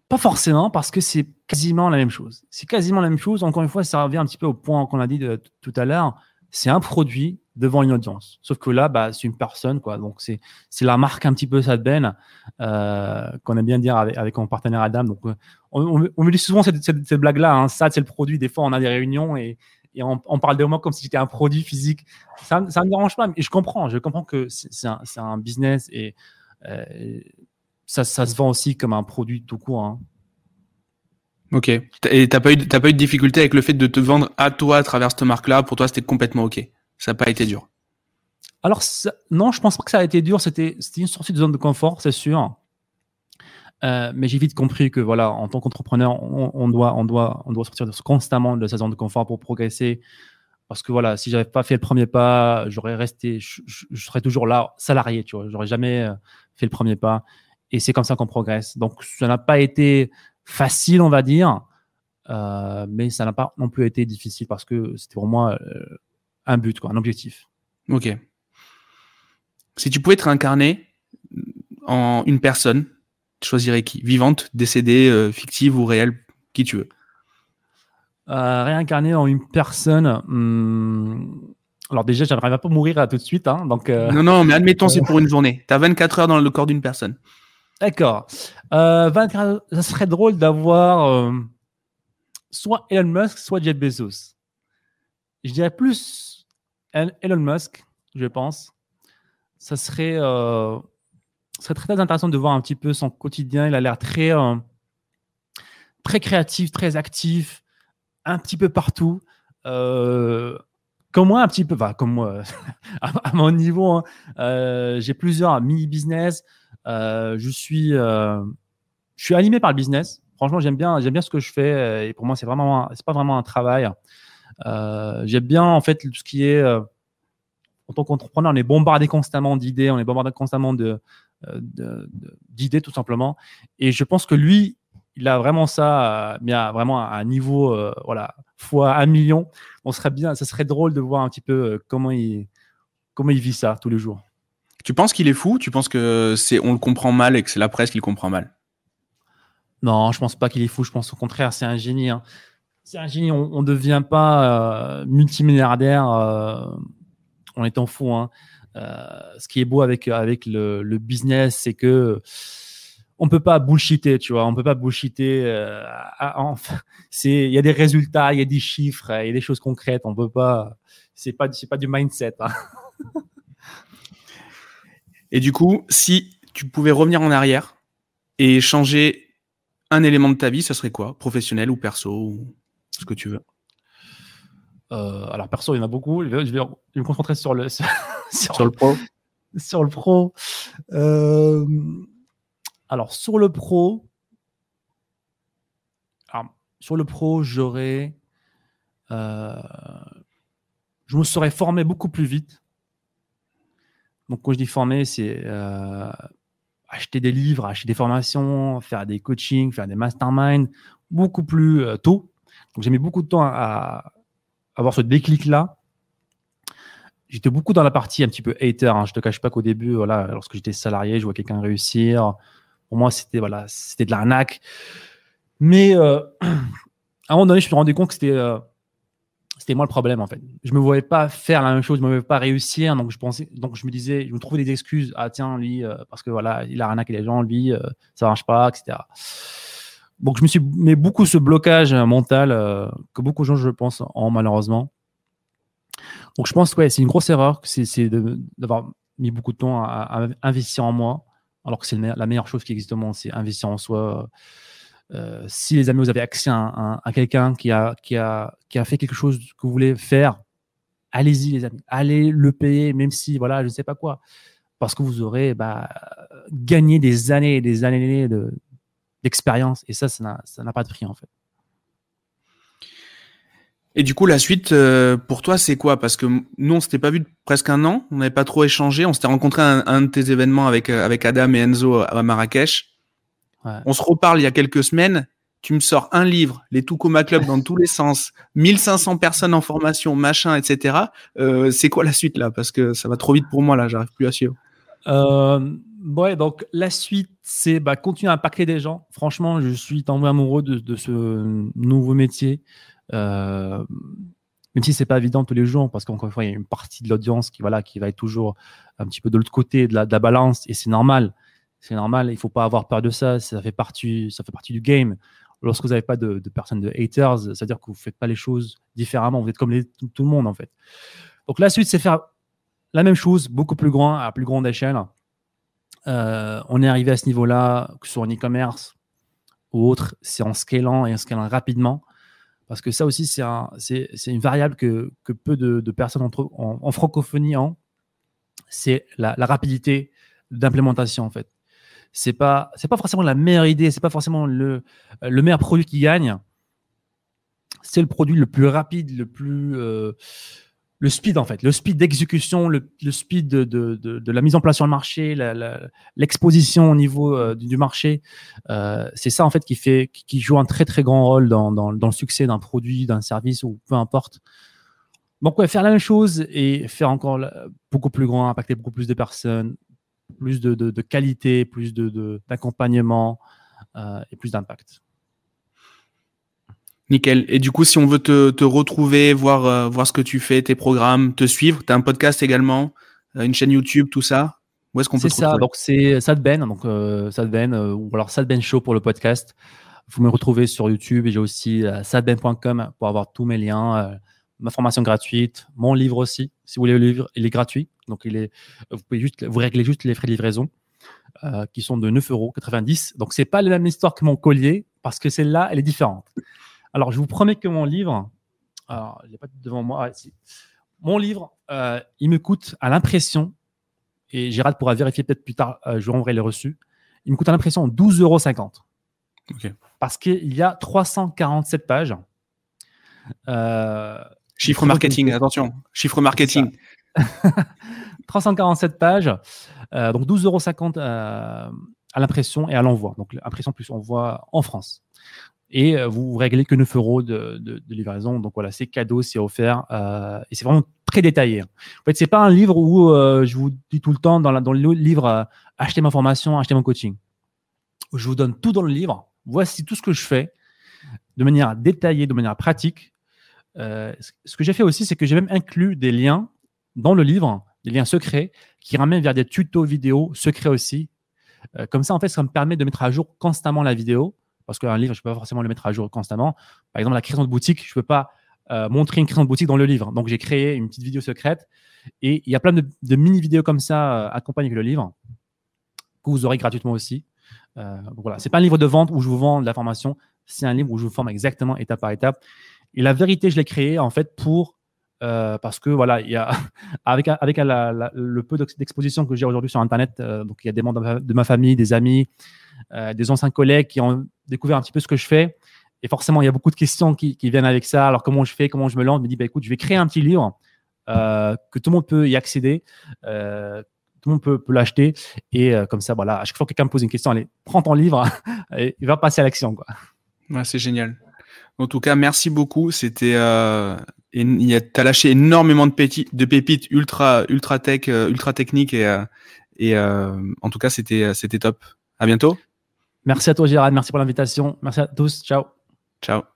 pas forcément, parce que c'est quasiment la même chose. C'est quasiment la même chose. Encore une fois, ça revient un petit peu au point qu'on a dit de- tout à l'heure. C'est un produit devant une audience. Sauf que là, bah, c'est une personne, quoi. Donc, c'est, c'est la marque un petit peu Sadben, euh, qu'on aime bien dire avec, mon partenaire Adam. Donc, euh, on, me dit souvent cette, cette, cette blague-là. Hein. Ça, c'est le produit. Des fois, on a des réunions et, on, parle de moi comme si c'était un produit physique. Ça, ça me dérange pas. Mais je comprends. Je comprends que c'est, c'est un, c'est un business et, euh, ça, ça se vend aussi comme un produit tout court. hein. Ok. Et t'as pas eu, t'as pas eu de difficulté avec le fait de te vendre à toi à travers cette marque-là? Pour toi, c'était complètement ok. Ça n'a pas été dur. Alors, ça- non, je pense pas que ça a été dur. C'était c'était une sortie de zone de confort, c'est sûr. Euh, mais j'ai vite compris que voilà, en tant qu'entrepreneur, on, on doit, on doit, on doit sortir constamment de sa zone de confort pour progresser. Parce que voilà, si j'avais pas fait le premier pas, j'aurais resté, je, je- je serais toujours là, salarié, tu vois. J'aurais jamais euh, fait le premier pas. Et c'est comme ça qu'on progresse. Donc, ça n'a pas été facile, on va dire, euh, mais ça n'a pas non plus été difficile parce que c'était pour moi euh, un but, quoi, un objectif. Ok. Si tu pouvais te réincarner en une personne, tu choisirais qui? Vivante, décédée, euh, fictive ou réelle Qui tu veux? Réincarner en une personne. hum, alors déjà, j'aimerais pas mourir là, tout de suite, hein, donc euh, Non, non, mais admettons, c'est pour une journée. Tu as 24 heures dans le corps d'une personne. D'accord. Euh, 24 ça serait drôle d'avoir euh, soit Elon Musk, soit Jeff Bezos. Je dirais plus El- Elon Musk, je pense. Ça serait, euh, ça serait très intéressant de voir un petit peu son quotidien. Il a l'air très, créatif, très actif, un petit peu partout. Comme moi, un petit peu, comme moi, à, mon niveau, hein, j'ai plusieurs mini-business. Euh, je suis, euh, je suis animé par le business. Franchement, j'aime bien, j'aime bien ce que je fais. Et pour moi, c'est vraiment, c'est pas vraiment un travail. Euh, j'aime bien en fait tout ce qui est en tant qu'entrepreneur, on est bombardé constamment d'idées, on est bombardé constamment de, d'idées tout simplement. Et je pense que lui, il a vraiment ça, mais vraiment à un niveau, voilà, fois un million. On serait bien, ça serait drôle de voir un petit peu comment il, comment il vit ça tous les jours. Tu penses qu'il est fou? Tu penses que c'est on le comprend mal et que c'est la presse qui le comprend mal? Non, je pense pas qu'il est fou. Je pense au contraire, c'est un génie. hein. C'est un génie. On ne devient pas euh, multimilliardaire euh, en étant fou. hein. Euh, ce qui est beau avec, avec le, business, c'est que on peut pas bullshiter, tu vois. On peut pas bullshiter. euh, il y a des résultats, il y a des chiffres, il y a des choses concrètes. On peut pas. C'est pas, c'est pas du mindset. hein. Et du coup, si tu pouvais revenir en arrière et changer un élément de ta vie, ça serait quoi? Professionnel ou perso ou ce que tu veux? Euh, alors perso, il y en a beaucoup. Je vais, je vais me concentrer sur le sur, Sur le pro sur le pro. Euh, alors, sur le pro, sur le pro, j'aurais. Euh, je me serais formé beaucoup plus vite. Donc, quand je dis formé, c'est euh, acheter des livres, acheter des formations, faire des coachings, faire des masterminds beaucoup plus euh, tôt. Donc, j'ai mis beaucoup de temps à, avoir ce déclic-là. J'étais beaucoup dans la partie un petit peu hater. Hein. Je te cache pas qu'au début, voilà, lorsque j'étais salarié, je vois quelqu'un réussir. Pour moi, c'était voilà, c'était de l'arnaque. Mais euh, à un moment donné, je me suis rendu compte que c'était c'était moi le problème en fait. Je me voyais pas faire la même chose, je me voyais pas réussir, donc je pensais, donc je me disais, je me trouvais des excuses. Ah tiens, lui, euh, parce que voilà, il a arnaqué les gens, lui, ça marche pas, etc. Donc je me suis mis beaucoup ce blocage mental que beaucoup de gens, je pense, ont malheureusement. Donc je pense que ouais, c'est une grosse erreur, c'est d'avoir mis beaucoup de temps à, investir en moi, alors que c'est la meilleure chose qui existe au monde, c'est investir en soi. Euh, si les amis, vous avez accès à, quelqu'un qui a, qui, a, qui a fait quelque chose que vous voulez faire, allez-y les amis, allez le payer, même si, voilà, je ne sais pas quoi, parce que vous aurez bah, gagné des années et des années d'expérience, et ça, ça n'a pas de prix en fait. Et du coup, la suite euh, pour toi, c'est quoi? Parce que nous, on s'était pas vu presque un an, on n'avait pas trop échangé. On s'était rencontré à un, de tes événements avec euh, avec Adam et Enzo à Marrakech. On se reparle il y a quelques semaines. Tu me sors un livre, les Tukuma Club dans tous les sens, 1500 personnes en formation, machin, etc. Euh, c'est quoi la suite là? Parce que ça va trop vite pour moi là, j'arrive plus à suivre. Euh, ouais, donc la suite, c'est bah, continuer à impacter des gens. Franchement, je suis tombé amoureux de, ce nouveau métier. Euh, même si c'est pas évident tous les jours, parce qu'encore une fois, il y a une partie de l'audience qui, voilà, qui va être toujours un petit peu de l'autre côté de la, de la balance, et c'est normal. C'est normal, il faut pas avoir peur de ça. Ça fait partie, ça fait partie du game. Lorsque vous n'avez pas de, personnes de haters, c'est-à-dire que vous faites pas les choses différemment. Vous êtes comme tout, le monde en fait. Donc la suite, c'est faire la même chose, beaucoup plus grand, à plus grande échelle. Euh, on est arrivé à ce niveau-là, que ce soit en e-commerce ou autre, c'est en scalant et en scalant rapidement. Parce que ça aussi, c'est une variable que, peu de, personnes en, francophonie ont. C'est la rapidité d'implémentation, en fait c'est pas c'est pas forcément la meilleure idée, c'est pas forcément le, le meilleur produit qui gagne. C'est le produit le plus rapide, le plus euh, le speed en fait, le speed d'exécution, le, speed de, de, de, la mise en place sur le marché, l'exposition au niveau euh, du, marché. Euh, c'est ça en fait qui fait qui joue un très très grand rôle dans, dans, dans le succès d'un produit, d'un service ou peu importe. Donc ouais, faire la même chose et faire encore beaucoup plus grand, impacter beaucoup plus de personnes, plus de, qualité, plus d'accompagnement euh, et plus d'impact. Nickel. Et du coup, si on veut te, retrouver, voir, euh, voir ce que tu fais, tes programmes, te suivre, tu as un podcast également, euh, une chaîne YouTube, tout ça Où est-ce qu'on peut C'est ça, donc c'est Sadben, donc Sadben, ou alors Sadben Show pour le podcast. Vous me retrouvez sur YouTube et j'ai aussi sadben.com pour avoir tous mes liens ma formation gratuite, mon livre aussi. Si vous voulez le livre, il est gratuit. Donc, il est, vous pouvez juste, vous réglez juste les frais de livraison euh, qui sont de 9,90 euros. Donc, c'est pas la même histoire que mon collier parce que celle-là, elle est différente. Alors, je vous promets que mon livre, alors, il n'est pas devant moi. Mon livre, euh, il me coûte à l'impression, et Gérald pourra vérifier peut-être plus tard, euh, je vous renverrai les reçus, il me coûte à l'impression 12,50 euros. Parce qu'il y a 347 pages. Euh, Chiffre marketing, attention. Chiffre marketing. 347 pages, euh, donc 12,50 euros euh, à l'impression et à l'envoi. Donc l'impression plus envoi en France. Et euh, vous réglez que 9 euros de, livraison. Donc voilà, c'est cadeau, c'est offert. et c'est vraiment très détaillé. En fait, c'est pas un livre où je vous dis tout le temps dans, dans le livre achetez ma formation, achetez mon coaching. Je vous donne tout dans le livre. Voici tout ce que je fais de manière détaillée, de manière pratique euh, ce que j'ai fait aussi, c'est que j'ai même inclus des liens dans le livre, des liens secrets qui ramènent vers des tutos vidéo secrets aussi. Euh, comme ça, en fait, ça me permet de mettre à jour constamment la vidéo. Parce qu'un livre, je ne peux pas forcément le mettre à jour constamment. Par exemple, la création de boutique, je ne peux pas euh, montrer une création de boutique dans le livre. Donc, j'ai créé une petite vidéo secrète. Et il y a plein de, mini-vidéos comme ça accompagnées avec le livre que vous aurez gratuitement aussi. Voilà, c'est pas un livre de vente où je vous vends de la formation, c'est un livre où je vous forme exactement étape par étape. Et la vérité, je l'ai créé en fait pour euh, parce que voilà, il y a avec avec le peu d'exposition que j'ai aujourd'hui sur Internet, euh, donc il y a des membres de ma famille, des amis, euh, des anciens collègues qui ont découvert un petit peu ce que je fais Et forcément, il y a beaucoup de questions qui, viennent avec ça. Alors, comment je fais Comment je me lance? Je me dis, bah, écoute, je vais créer un petit livre que tout le monde peut y accéder. Tout le monde peut, l'acheter. Et comme ça, voilà, à chaque fois que quelqu'un me pose une question, allez, prends ton livre et il va passer à l'action. Quoi. c'est génial. En tout cas, merci beaucoup. C'était, euh, as lâché énormément de, pépites, de pépites ultra, ultra tech, ultra techniques et, et en tout cas, c'était, c'était top. À bientôt. Merci à toi, Gérard. Merci pour l'invitation. Merci à tous. Ciao. Ciao.